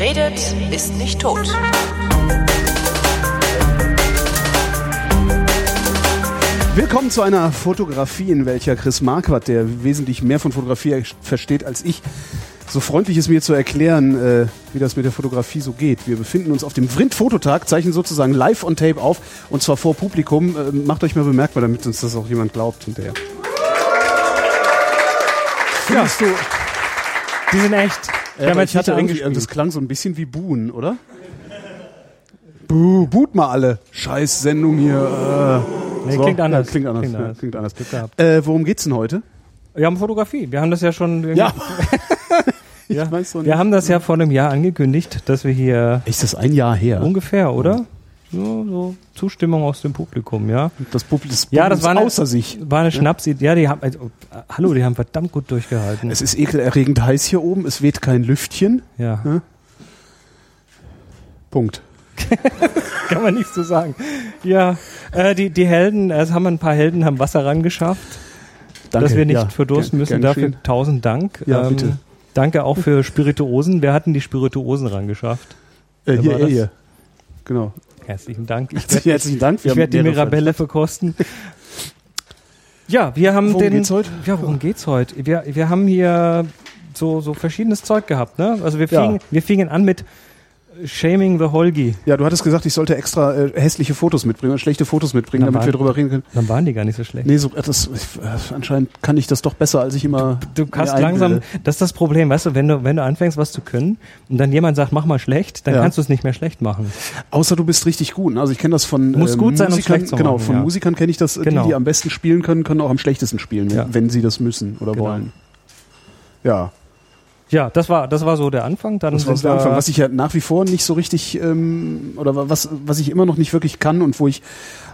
Wer redet, ist nicht tot. Willkommen zu einer Fotografie, in welcher Chris Marquardt, der wesentlich mehr von Fotografie versteht als ich, so freundlich ist mir zu erklären, äh, wie das mit der Fotografie so geht. Wir befinden uns auf dem Vrind-Fototag, zeichnen sozusagen live on tape auf und zwar vor Publikum. Äh, macht euch mal bemerkbar, damit uns das auch jemand glaubt hinterher. Findest du, Die sind echt. Jetzt ich hatte irgendwie, das klang so ein bisschen wie Buhen, oder? Buh, boot mal alle. Scheiß Sendung hier. Äh. Nee, klingt anders. Ja, klingt anders. Klingt ja, anders. klingt anders. Äh, worum geht's denn heute? Wir haben Fotografie. Wir haben das ja schon. Ja. ich ja. Wir haben das ja vor einem Jahr angekündigt, dass wir hier Ist das ein Jahr her? ungefähr, oder? So, so Zustimmung aus dem Publikum, ja. Das Publikum ist Ja, das war eine, außer sich. War eine Schnapsidee. Ja, die haben, also, äh, hallo, die haben verdammt gut durchgehalten. Es ist ekelerregend heiß hier oben, es weht kein Lüftchen. ja, Punkt. kann man nichts zu sagen. Ja, äh, die, die Helden, es haben ein paar Helden, haben Wasser rangeschafft, Danke. dass wir nicht ja, verdursten gern- müssen. gern Dafür geschehen. tausend Dank. Ähm, Ja, bitte. Danke auch für Spirituosen. Wer hatten die Spirituosen rangeschafft? Äh, hier, er das? hier. Genau. Herzlichen Dank. Ich Herzlichen, werd- herzlichen Dank. Ich werde die Mirabelle verkosten. Ja, wir haben Worum den. geht's heute? Ja, worum geht's heute? Wir, wir haben hier so, so verschiedenes Zeug gehabt, ne? Also wir Ja. fingen, wir fingen an mit Shaming the Holgi. Ja, du hattest gesagt, ich sollte extra äh, hässliche Fotos mitbringen, schlechte Fotos mitbringen, Na, damit wir drüber reden können. Dann waren die gar nicht so schlecht. Nee, so, äh, das, äh, anscheinend kann ich das doch besser, als ich immer. Du hast einbilde. langsam, das ist das Problem, weißt du, wenn du, wenn du anfängst, was zu können und dann jemand sagt, mach mal schlecht, dann Ja. kannst du es nicht mehr schlecht machen. Außer du bist richtig gut. ne? Also ich kenne das von Muss äh, gut sein, um Musikern. schlecht zu genau, machen, von ja. Musikern kenne ich das. Genau. Die, die am besten spielen können, können auch am schlechtesten spielen, wenn, Ja. wenn sie das müssen oder Genau. wollen. Ja, Ja, das war, das war so der Anfang. Dann das war sind der Anfang. Was ich ja nach wie vor nicht so richtig, ähm, oder wa- was, was ich immer noch nicht wirklich kann und wo ich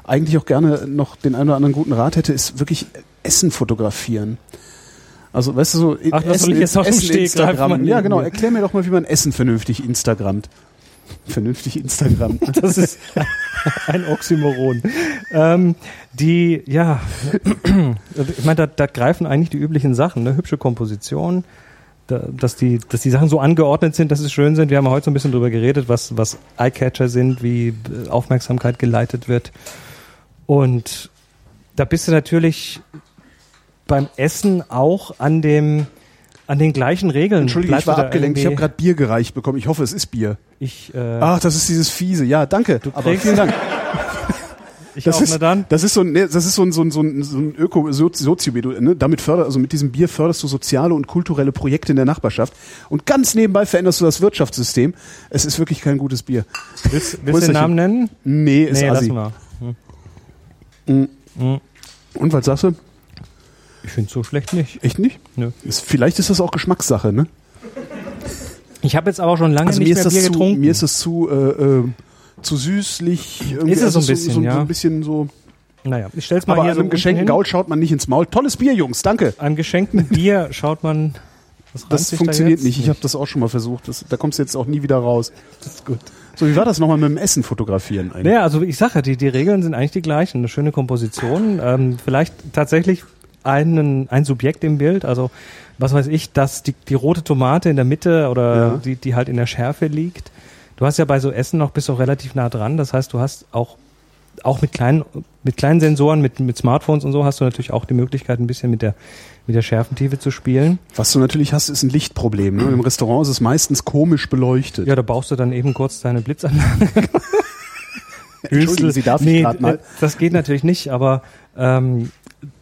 eigentlich auch gerne noch den einen oder anderen guten Rat hätte, ist wirklich Essen fotografieren. Also, weißt du, so Ach, das soll ich jetzt dem Essen Stegreif Instagram. Ja, genau. Erklär mir doch mal, wie man Essen vernünftig Instagrammt. Vernünftig Instagram. Das ist ein Oxymoron. Ähm, die, ja, ich meine, da, da greifen eigentlich die üblichen Sachen, ne? hübsche Komposition, dass, die, dass die Sachen so angeordnet sind, dass sie schön sind. Wir haben heute so ein bisschen drüber geredet, was, was Eyecatcher sind, wie äh, Aufmerksamkeit geleitet wird. Und da bist du natürlich beim Essen auch an dem an den gleichen Regeln. Entschuldigung, ich war abgelenkt. Ich habe gerade Bier gereicht bekommen. Ich hoffe, es ist Bier. ich, äh, Ach, das ist dieses fiese. Ja, danke. Du Aber vielen Dank. ich Das auch, ist, na dann. das ist so ein, nee, das ist so ein, so ein, so ein, so ein Öko, Sozi- Soziobi, du, ne? Damit förder, also mit diesem Bier förderst du soziale und kulturelle Projekte in der Nachbarschaft. Und ganz nebenbei veränderst du das Wirtschaftssystem. Es ist wirklich kein gutes Bier. Willst, willst du den. Namen nennen? Nee, ist nee, lass assi. mal. Mhm. Mhm. Und was sagst du? Ich finde so schlecht nicht. Echt nicht? Nö. Ist, vielleicht ist das auch Geschmackssache, ne? Ich habe jetzt aber schon lange Also nicht mir mehr ist das Bier zu, getrunken. mir ist das zu, äh, äh, zu süßlich. irgendwie. Ist es so ein Also bisschen, so, so, ja. so ein bisschen so. naja, ich stell's mal Aber hier an so einem unten geschenkten. Gaul schaut man nicht ins Maul. Tolles Bier, Jungs, danke. Einem geschenkten Bier schaut man. Das sich funktioniert da nicht. Ich habe das auch schon mal versucht. Das, da kommst du jetzt auch nie wieder raus. Das ist gut. So, wie war das nochmal mit dem Essen fotografieren eigentlich? Naja, also ich sage ja, die, die Regeln sind eigentlich die gleichen. Eine schöne Komposition, ähm, vielleicht tatsächlich einen, ein Subjekt im Bild, also was weiß ich, dass die, die rote Tomate in der Mitte oder Ja. die, die halt in der Schärfe liegt. Du hast ja bei so Essen noch bist du auch relativ nah dran. Das heißt, du hast auch auch mit kleinen mit kleinen Sensoren, mit mit Smartphones und so hast du natürlich auch die Möglichkeit, ein bisschen mit der mit der Schärfentiefe zu spielen. Was du natürlich hast, ist ein Lichtproblem. Ne? Im Restaurant ist es meistens komisch beleuchtet. Ja, da baust du dann eben kurz deine Blitzanlage. Entschuldigen Sie, darf ich nee, grad mal? äh, Das geht natürlich nicht, aber ähm,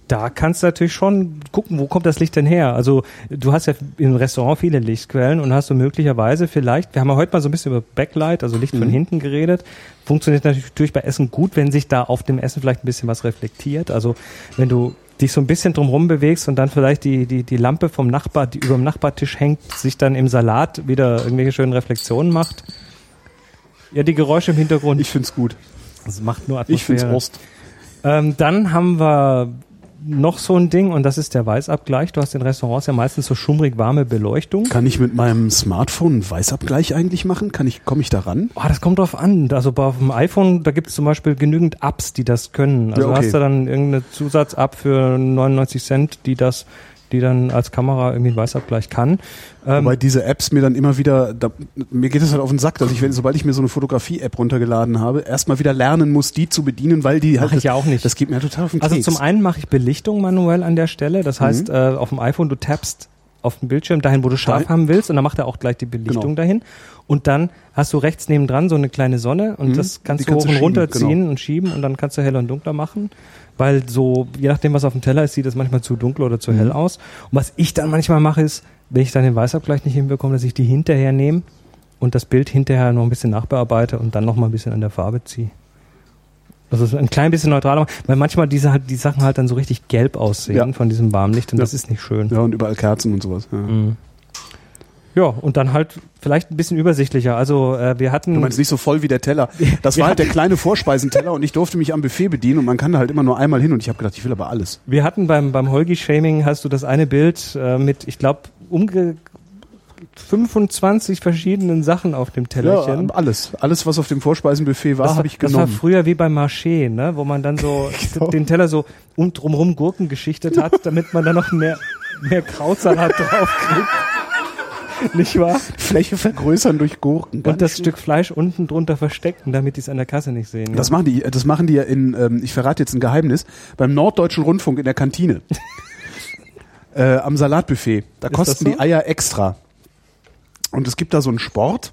da kannst du natürlich schon gucken, wo kommt das Licht denn her? Also du hast ja im Restaurant viele Lichtquellen und hast du möglicherweise vielleicht, wir haben ja heute mal so ein bisschen über Backlight, also Licht von Mhm. hinten geredet, funktioniert natürlich bei Essen gut, wenn sich da auf dem Essen vielleicht ein bisschen was reflektiert. Also wenn du dich so ein bisschen drumherum bewegst und dann vielleicht die, die, die Lampe vom Nachbar, die über dem Nachbartisch hängt, sich dann im Salat wieder irgendwelche schönen Reflexionen macht. Ja, die Geräusche im Hintergrund. Ich find's gut. das macht nur Atmosphäre. Ich find's Rost. Ähm, dann haben wir noch so ein Ding und das ist der Weißabgleich. Du hast in Restaurants ja meistens so schummrig warme Beleuchtung. Kann ich mit meinem Smartphone einen Weißabgleich eigentlich machen? Kann ich, komme ich da ran? Oh, das kommt drauf an. Also bei auf dem iPhone, da gibt es zum Beispiel genügend Apps, die das können. Also Ja, okay. hast du dann irgendeine Zusatz-App für 99 Cent, die das die dann als Kamera irgendwie einen Weißabgleich kann. Ähm, Wobei diese Apps mir dann immer wieder, da, mir geht es halt auf den Sack, dass ich, wenn, sobald ich mir so eine Fotografie-App runtergeladen habe, erstmal wieder lernen muss, die zu bedienen, weil die halt. Mach ich ja auch nicht. Das geht mir total auf den Also Keks. zum einen mache ich Belichtung manuell an der Stelle. Das heißt, Mhm. äh, auf dem iPhone, du tappst auf dem Bildschirm dahin, wo du scharf haben willst und dann macht er auch gleich die Belichtung Genau. dahin. Und dann hast du rechts nebendran so eine kleine Sonne und Mhm. das kannst Die du hoch und runter schieben, genau. ziehen und schieben und dann kannst du heller und dunkler machen. Weil so, je nachdem, was auf dem Teller ist, sieht es manchmal zu dunkel oder zu Mhm. hell aus. Und was ich dann manchmal mache, ist, wenn ich dann den Weißabgleich nicht hinbekomme, dass ich die hinterher nehme und das Bild hinterher noch ein bisschen nachbearbeite und dann noch mal ein bisschen an der Farbe ziehe. Also so ein klein bisschen neutraler, weil manchmal diese halt, die Sachen halt dann so richtig gelb aussehen Ja. von diesem Warmlicht und Ja. das ist nicht schön. ja, und überall Kerzen und sowas. Ja. Mhm. Ja, und dann halt vielleicht ein bisschen übersichtlicher. Also äh, wir hatten Du meinst nicht so voll wie der Teller. Das war halt der kleine Vorspeisenteller und ich durfte mich am Buffet bedienen und man kann da halt immer nur einmal hin und ich habe gedacht, ich will aber alles. Wir hatten beim, beim Holgi-Shaming hast du das eine Bild äh, mit, ich glaube, umge 25 verschiedenen Sachen auf dem Ja, Tellerchen. alles. Alles, was auf dem Vorspeisenbuffet war, habe ich das war genommen. früher wie beim Marché, ne? wo man dann so Genau. den Teller so um drumherum Gurken geschichtet hat, damit man dann noch mehr, mehr Krautsalat draufkriegt. Nicht wahr? Fläche vergrößern durch Gurken. Und das Stück Fleisch unten drunter verstecken, damit die es an der Kasse nicht sehen. Das ja. machen die, das machen die ja in, ähm, ich verrate jetzt ein Geheimnis, beim Norddeutschen Rundfunk in der Kantine. äh, am Salatbuffet. Da Ist kosten so? die Eier extra. Und es gibt da so einen Sport,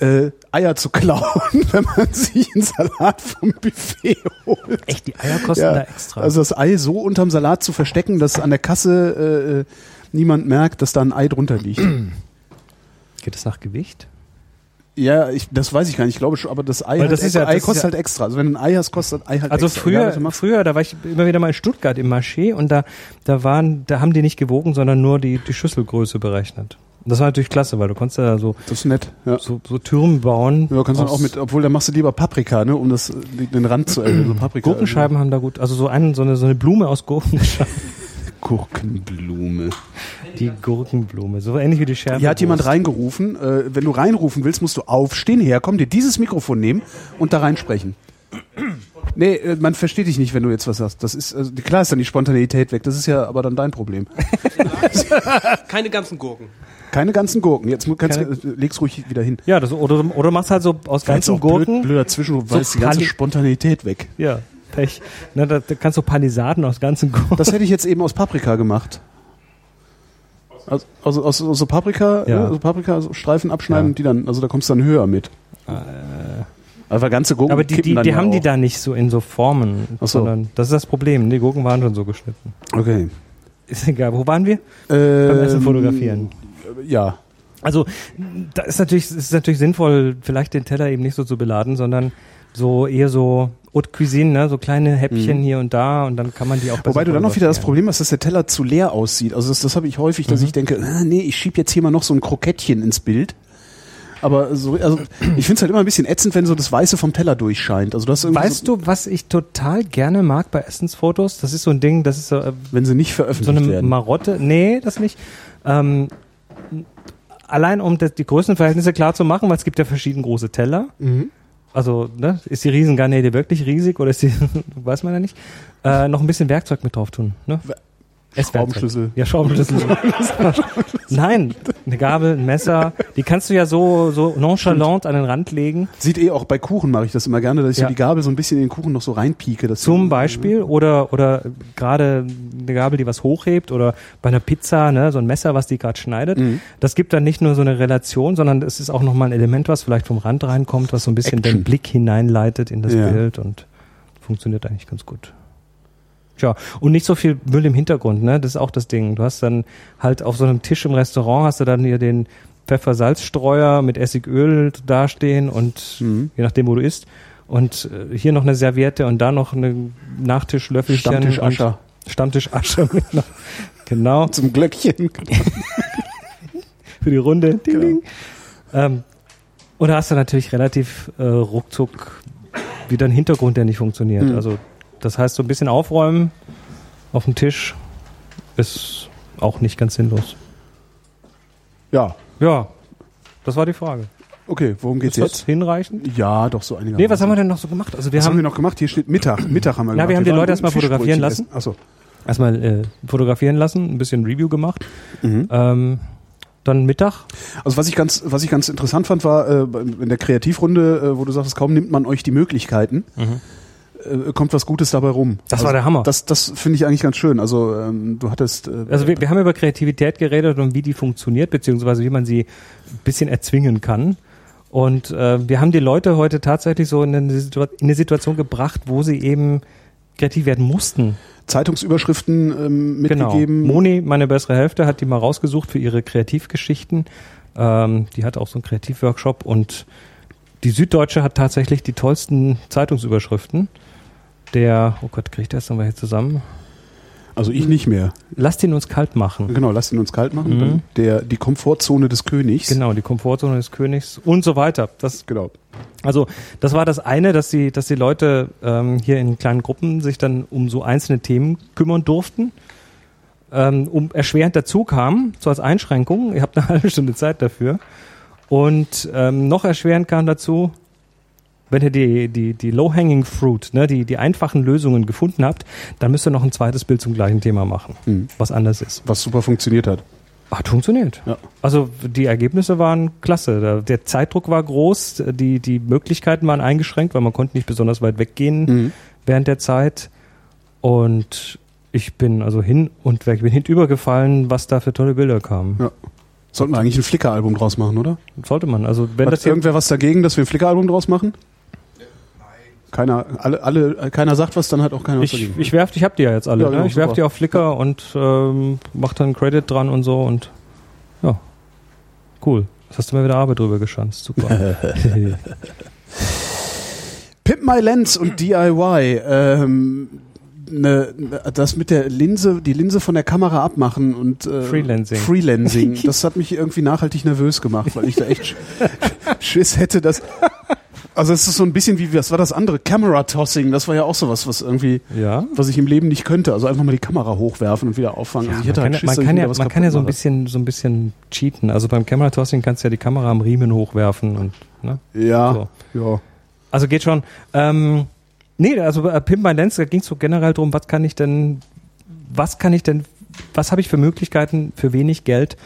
äh, Eier zu klauen, wenn man sich einen Salat vom Buffet holt. Echt, die Eier kosten da extra. Also das Ei so unterm Salat zu verstecken, dass an der Kasse äh, äh, niemand merkt, dass da ein Ei drunter liegt. Geht das nach Gewicht? ja, ich, das weiß ich gar nicht. Ich glaube schon, aber das Ei, Weil halt das ist ja- Ei das ist kostet ja- halt extra. Also wenn du ein Ei hast, kostet ein Ei halt Also extra. früher, du machst. früher, da war ich immer wieder mal in Stuttgart im Marché und da, da waren, da haben die nicht gewogen, sondern nur die, die Schüsselgröße berechnet. Das war natürlich klasse, weil du konntest da so, Das ist nett. Ja. so, so Türme bauen. Ja, kannst du auch mit, obwohl da machst du lieber Paprika, ne, um das, den Rand zu erhöhen. So Paprika. Gurkenscheiben haben da gut, also so, ein, so, eine, so eine Blume aus Gurkenscheiben. Gurkenblume. Die Gurkenblume, so ähnlich wie die Scherbe. Hier hat jemand reingerufen. Äh, wenn du reinrufen willst, musst du aufstehen, herkommen, dir dieses Mikrofon nehmen und da reinsprechen. Nee, äh, man versteht dich nicht, wenn du jetzt was sagst. Das ist, also, klar ist dann die Spontanität weg. Das ist ja aber dann dein Problem. Keine ganzen Gurken. Keine ganzen Gurken. Jetzt kannst, Keine- du, äh, leg's ruhig wieder hin. Ja, das, oder, oder machst halt so aus ganzen auch blöd, Gurken. blöder Zwischenruf, weil So ist die ganze Spontanität weg. Ja, Pech. Ne, da, da kannst du Palisaden aus ganzen Gurken. Das hätte ich jetzt eben aus Paprika gemacht. Also, also aus, aus so Paprika, Ja. ne, also Paprika so Streifen abschneiden Ja. und die dann, also da kommst du dann höher mit. Aber ganze Gurken Aber die, die, die ja haben die auch. da nicht so in so Formen, Ach so. sondern das ist das Problem. Die Gurken waren schon so geschnitten. Okay. Ist egal. Wo waren wir? Ähm, Beim Essen fotografieren. Ja. Also da ist natürlich, es ist natürlich sinnvoll, vielleicht den Teller eben nicht so zu beladen, sondern so eher so Haute Cuisine, ne? so kleine Häppchen hier und da und dann kann man die auch besser Mhm. Wobei du dann auch wieder das. Problem hast, dass der Teller zu leer aussieht. Also das, das habe ich häufig, Mhm. dass ich denke, ah, nee, ich schieb jetzt hier mal noch so ein Krokettchen ins Bild. Aber so, also ich finde es halt immer ein bisschen ätzend, wenn so das Weiße vom Teller durchscheint. Also irgendwie Weißt so, du, was ich total gerne mag bei Essensfotos? Das ist so ein Ding, das ist so, äh, wenn sie nicht so veröffentlicht eine werden. Marotte. Nee, das nicht. Ähm, allein um das, die Größenverhältnisse klar zu machen, weil es gibt ja verschieden große Teller. Mhm. Also, ne, ist die Riesengarnele wirklich riesig oder ist die, weiß man ja nicht, äh, noch ein bisschen Werkzeug mit drauf tun. Ne? Schraubenschlüssel. Ja, Schraubenschlüssel. Nein, eine Gabel, ein Messer, die kannst du ja so, so nonchalant an den Rand legen. Sieht eh auch bei Kuchen mache ich das immer gerne, dass ich Ja. so die Gabel so ein bisschen in den Kuchen noch so reinpieke. Dass Zum Beispiel oder oder gerade eine Gabel, die was hochhebt oder bei einer Pizza, ne, so ein Messer, was die gerade schneidet. Mhm. Das gibt dann nicht nur so eine Relation, sondern es ist auch nochmal ein Element, was vielleicht vom Rand reinkommt, was so ein bisschen Action. den Blick hineinleitet in das Ja. Bild und funktioniert eigentlich ganz gut. Tja, und nicht so viel Müll im Hintergrund, ne? Das ist auch das Ding. Du hast dann halt auf so einem Tisch im Restaurant hast du dann hier den Pfeffer-Salzstreuer mit Essigöl dastehen und Mhm. je nachdem, wo du isst. Und äh, hier noch eine Serviette und da noch eine Nachtischlöffelchen. Stammtischascher. und Stammtischasche. mit noch- genau, Zum Glöckchen. für die Runde. Ding, Genau. Ähm, und da hast du natürlich relativ äh, ruckzuck wieder einen Hintergrund, der nicht funktioniert. Mhm. Also das heißt, so ein bisschen aufräumen auf dem Tisch ist auch nicht ganz sinnlos. Ja. Ja, das war die Frage. Okay, worum geht's Ist das jetzt? hinreichend? Ja, doch so einigermaßen. Nee, was haben wir denn noch so gemacht? Also wir Was haben haben wir noch gemacht? Hier steht Mittag. Mittag haben wir Ja, gemacht. wir haben die waren Leute erstmal fotografieren lassen. Achso. erstmal äh, fotografieren lassen, ein bisschen Review gemacht. Ähm, dann Mittag. Also was ich ganz, was ich ganz interessant fand, war äh, in der Kreativrunde, äh, wo du sagst, kaum nimmt man euch die Möglichkeiten, äh, kommt was Gutes dabei rum. Das also, war der Hammer. Das, das finde ich eigentlich ganz schön. Also ähm, du hattest äh, Also wir, wir haben über Kreativität geredet und wie die funktioniert, beziehungsweise wie man sie ein bisschen erzwingen kann. Und äh, wir haben die Leute heute tatsächlich so in eine, Situa in eine Situation gebracht, wo sie eben kreativ werden mussten. Zeitungsüberschriften ähm, Genau. mitgegeben. Moni, meine bessere Hälfte, hat die mal rausgesucht für ihre Kreativgeschichten. Ähm, die hat auch so einen Kreativworkshop und die Süddeutsche hat tatsächlich die tollsten Zeitungsüberschriften. Der, oh Gott, krieg ich das nochmal hier zusammen? Also ich nicht mehr. Lasst ihn uns kalt machen. Genau, lasst ihn uns kalt machen. Mhm. Der, die Komfortzone des Königs. Genau, die Komfortzone des Königs und so weiter. Das, Genau. also das war das eine, dass die, dass die Leute ähm, hier in kleinen Gruppen sich dann um so einzelne Themen kümmern durften. Ähm, um erschwerend dazu kam, so als Einschränkung, ihr habt eine halbe Stunde Zeit dafür. Und ähm, noch erschwerend kam dazu, wenn ihr die, die, die Low-Hanging Fruit, ne, die, die einfachen Lösungen gefunden habt, dann müsst ihr noch ein zweites Bild zum gleichen Thema machen, Mhm. was anders ist. Was super funktioniert hat. Hat funktioniert. Ja. Also die Ergebnisse waren klasse. Der, Zeitdruck war groß, die, die Möglichkeiten waren eingeschränkt, weil man konnte nicht besonders weit weggehen Mhm. während der Zeit. Und ich bin also hin und weg, bin hinübergefallen, was da für tolle Bilder kamen. Ja. Sollten wir eigentlich ein Flickr-Album draus machen, oder? Sollte man. Also wenn Hat das irgendwer was dagegen, dass wir ein Flickr-Album draus machen? Keiner, alle, alle, keiner sagt was, dann hat auch keiner was ich, dagegen. ich werf, ich hab die ja jetzt alle. Ja, ne? ja, Ich werf super. die auf Flickr und ähm, mach dann Credit dran und so und ja, cool. Jetzt hast du mir wieder Arbeit drüber geschanzt. Super. Pimp My Lens und DIY. Ähm, ne, das mit der Linse, die Linse von der Kamera abmachen und äh, Freelancing. Freelancing. Das hat mich irgendwie nachhaltig nervös gemacht, weil ich da echt Sch- Schiss hätte, dass. Also es ist so ein bisschen wie, was war das andere? Camera Tossing, das war ja auch sowas, was irgendwie, ja. was ich im Leben nicht könnte. Also einfach mal die Kamera hochwerfen und wieder auffangen. also ich hätte man halt kann, Schiss, man kann ja, man kann ja so ein bisschen, so ein bisschen cheaten. Also beim Camera Tossing kannst du ja die Kamera am Riemen hochwerfen und, ne? Ja, So. ja. Also geht schon. Ähm, nee, also bei Pimp My Lens, da ging es so generell drum, was kann ich denn, was kann ich denn, was habe ich für Möglichkeiten für wenig Geld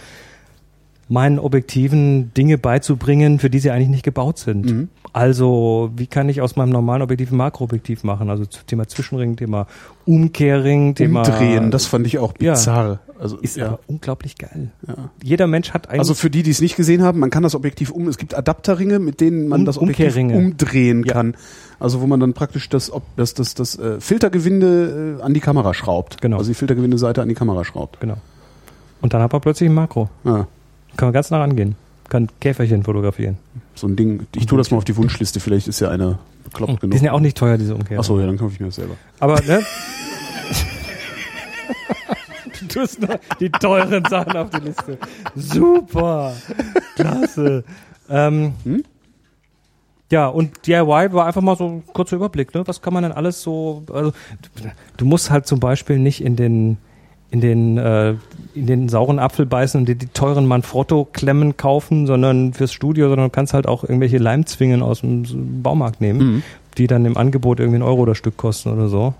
meinen Objektiven Dinge beizubringen, für die sie eigentlich nicht gebaut sind. Mhm. Also, wie kann ich aus meinem normalen Objektiv ein Makroobjektiv machen? Also Thema Zwischenring, Thema Umkehrring, Thema Umdrehen, das fand ich auch Ja. bizarr. Also, ist ja. aber unglaublich geil. Ja. Jeder Mensch hat eigentlich Also für die, die es nicht gesehen haben, man kann das Objektiv um, es gibt Adapterringe, mit denen man Um- das Objektiv umdrehen Ja. kann. Also wo man dann praktisch das, Ob- das, das, das äh, Filtergewinde äh, an die Kamera schraubt. Genau. Also die Filtergewinde-Seite an die Kamera schraubt. genau. Und dann hat man plötzlich ein Makro. Ja, Kann man ganz nah rangehen. Kann Käferchen fotografieren. so ein Ding. Ich tue das mal auf die Wunschliste, vielleicht ist ja einer bekloppt genug. Die sind ja auch nicht teuer, diese Umkehrung. Achso, ja, dann kaufe ich mir das selber. Aber, ne? du tust noch die teuren Sachen auf die Liste. Super. Klasse. Ähm, Hm? Ja, und DIY war einfach mal so ein kurzer Überblick, ne? Was kann man denn alles so, also, du, du musst halt zum Beispiel nicht in den, in den, äh, in den sauren Apfel beißen und dir die teuren Manfrotto-Klemmen kaufen, sondern fürs Studio, sondern du kannst halt auch irgendwelche Leimzwingen aus dem Baumarkt nehmen Mhm. die dann im Angebot irgendwie einen Euro das Stück kosten oder so.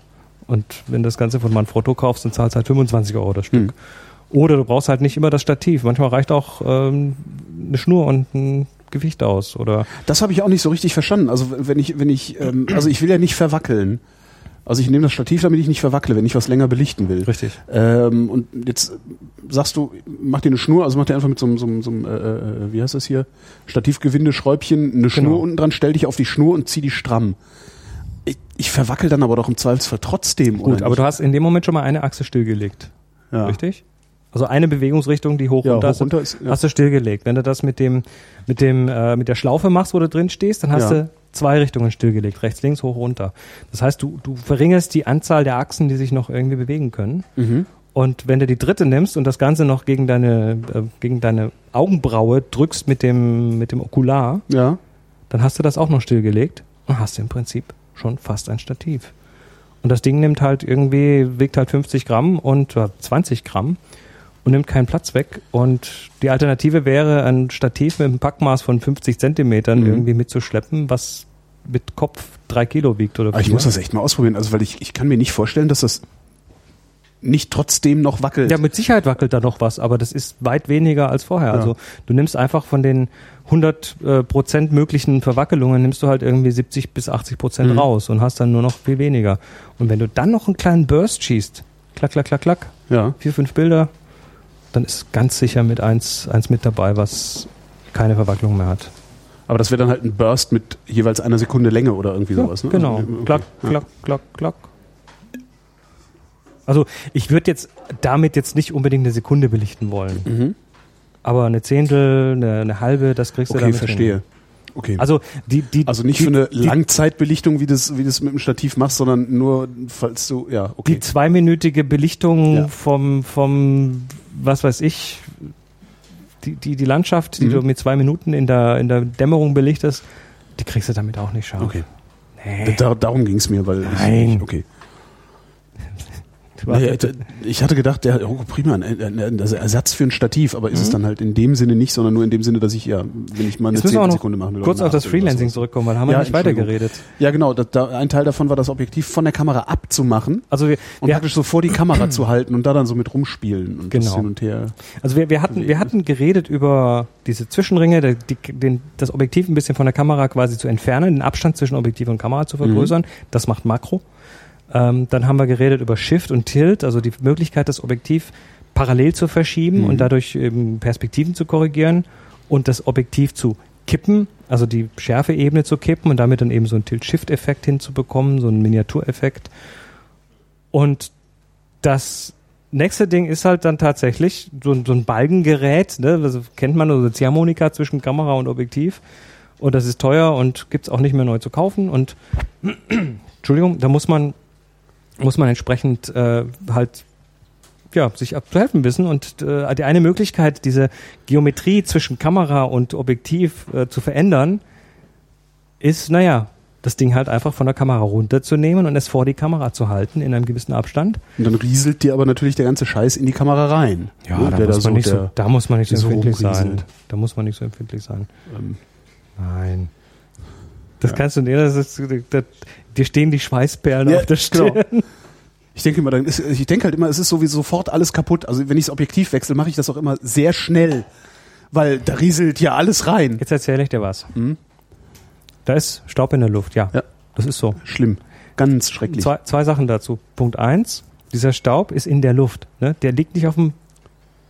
Und wenn du das Ganze von Manfrotto kaufst, dann zahlst du halt 25 Euro das Stück. Mhm. Oder du brauchst halt nicht immer das Stativ. Manchmal reicht auch ähm, eine Schnur und ein Gewicht aus. Oder Das habe ich auch nicht so richtig verstanden. Also wenn ich, wenn ich, ähm, also ich will ja nicht verwackeln. Also ich nehme das Stativ, damit ich nicht verwackle, wenn ich was länger belichten will. richtig. Ähm, und jetzt sagst du, mach dir eine Schnur, also mach dir einfach mit so einem, so so äh, äh, wie heißt das hier, Stativgewinde, Schräubchen, eine Schnur Genau. unten dran, stell dich auf die Schnur und zieh die stramm. Ich, ich verwackel dann aber doch im Zweifelsfall trotzdem, Gut, aber du hast in dem Moment schon mal eine Achse stillgelegt. ja. Richtig? Also eine Bewegungsrichtung, die hoch Ja, runter hoch ist, runter ist, ja. hast du stillgelegt. Wenn du das mit dem, mit dem, äh, mit der Schlaufe machst, wo du drin stehst, dann hast Ja. du zwei Richtungen stillgelegt. Rechts, links, hoch, runter. Das heißt, du, du verringerst die Anzahl der Achsen, die sich noch irgendwie bewegen können. Mhm. Und wenn du die dritte nimmst und das Ganze noch gegen deine, äh, gegen deine Augenbraue drückst mit dem, mit dem Okular, Ja. dann hast du das auch noch stillgelegt und hast im Prinzip schon fast ein Stativ. Und das Ding nimmt halt irgendwie, wiegt halt 50 Gramm und äh, 20 Gramm und nimmt keinen Platz weg. Und die Alternative wäre, ein Stativ mit einem Packmaß von 50 Zentimetern Mhm. irgendwie mitzuschleppen, was mit Kopf drei Kilo wiegt oder Aber ich muss das echt mal ausprobieren, also weil ich, ich kann mir nicht vorstellen, dass das nicht trotzdem noch wackelt. Ja, mit Sicherheit wackelt da noch was, aber das ist weit weniger als vorher. Ja. Also du nimmst einfach von den 100 äh, Prozent möglichen Verwackelungen, nimmst du halt irgendwie 70 bis 80 Prozent Mhm. raus und hast dann nur noch viel weniger. Und wenn du dann noch einen kleinen Burst schießt, klack, klack, klack, klack, ja. vier, fünf Bilder, dann ist ganz sicher mit eins, eins mit dabei, was keine Verwacklung mehr hat. Aber das wäre dann halt ein Burst mit jeweils einer Sekunde Länge oder irgendwie sowas. Ne? Genau. Also, okay. Klack, Ja. klack, klack, klack. Also ich würde jetzt damit jetzt nicht unbedingt eine Sekunde belichten wollen. Mhm. Aber eine Zehntel, eine, eine halbe, das kriegst du Okay, damit verstehe. Hin. Okay. Also die, die, Also nicht die, für eine die, Langzeitbelichtung, wie das, wie das mit dem Stativ machst, sondern nur, falls du, ja, okay. die zweiminütige Belichtung Ja. vom, vom, was weiß ich, die, die, die Landschaft, die Mhm. du mit zwei Minuten in der, in der Dämmerung belichtest, die kriegst du damit auch nicht scharf. Okay. Nee. Da, darum ging es mir, weil Nein. ich, okay. Nee, ich hatte gedacht, der, oh, prima, ein, ein Ersatz für ein Stativ, aber ist es dann halt in dem Sinne nicht, sondern nur in dem Sinne, dass ich, ja, wenn ich mal eine Jetzt müssen wir auch noch Sekunde machen will. kurz auf das Freelancing zurückkommen, weil haben wir Ja, nicht weiter Entschuldigung. geredet. Ja, genau. Da, da, ein Teil davon war das Objektiv von der Kamera abzumachen Also wir, und wir, praktisch so vor die Kamera zu halten und da dann so mit rumspielen und Genau. hin und her. Also wir, wir hatten wir hatten geredet über diese Zwischenringe, der, die, den, das Objektiv ein bisschen von der Kamera quasi zu entfernen, den Abstand zwischen Objektiv und Kamera zu vergrößern. Das macht Makro. Ähm, dann haben wir geredet über Shift und Tilt, also die Möglichkeit, das Objektiv parallel zu verschieben Mhm. und dadurch eben Perspektiven zu korrigieren und das Objektiv zu kippen, also die Schärfeebene zu kippen und damit dann eben so einen Tilt-Shift-Effekt hinzubekommen, so einen Miniatureffekt. Und das nächste Ding ist halt dann tatsächlich so, ein- so ein Balgengerät, ne? Das kennt man, so eine Ziehharmonika zwischen Kamera und Objektiv. Und das ist teuer und gibt's auch nicht mehr neu zu kaufen. Und Entschuldigung, da muss man, muss man entsprechend äh, halt ja, sich abzuhelfen wissen. Und äh, die eine Möglichkeit, diese Geometrie zwischen Kamera und Objektiv äh, zu verändern, ist, naja, das Ding halt einfach von der Kamera runterzunehmen und es vor die Kamera zu halten in einem gewissen Abstand. Und dann rieselt dir aber natürlich der ganze Scheiß in die Kamera rein. Ne, da, muss man nicht so, der- da muss man nicht so so empfindlich sein. Da muss man nicht so empfindlich sein. ähm, Nein. Das Ja. kannst du nicht, das ist, das, dir stehen die Schweißperlen Ja, auf der Stirn. genau. Ich denke immer, dann ist, ich denke halt immer, es ist sowieso sofort alles kaputt. Also wenn ich das Objektiv wechsle, mache ich das auch immer sehr schnell, weil da rieselt ja alles rein. Jetzt erzähle ich dir was. Mhm. Da ist Staub in der Luft, ja. Ja. Das ist so. Schlimm, ganz schrecklich. Zwei, zwei Sachen dazu. Punkt eins, dieser Staub ist in der Luft. Ne? Der liegt nicht auf dem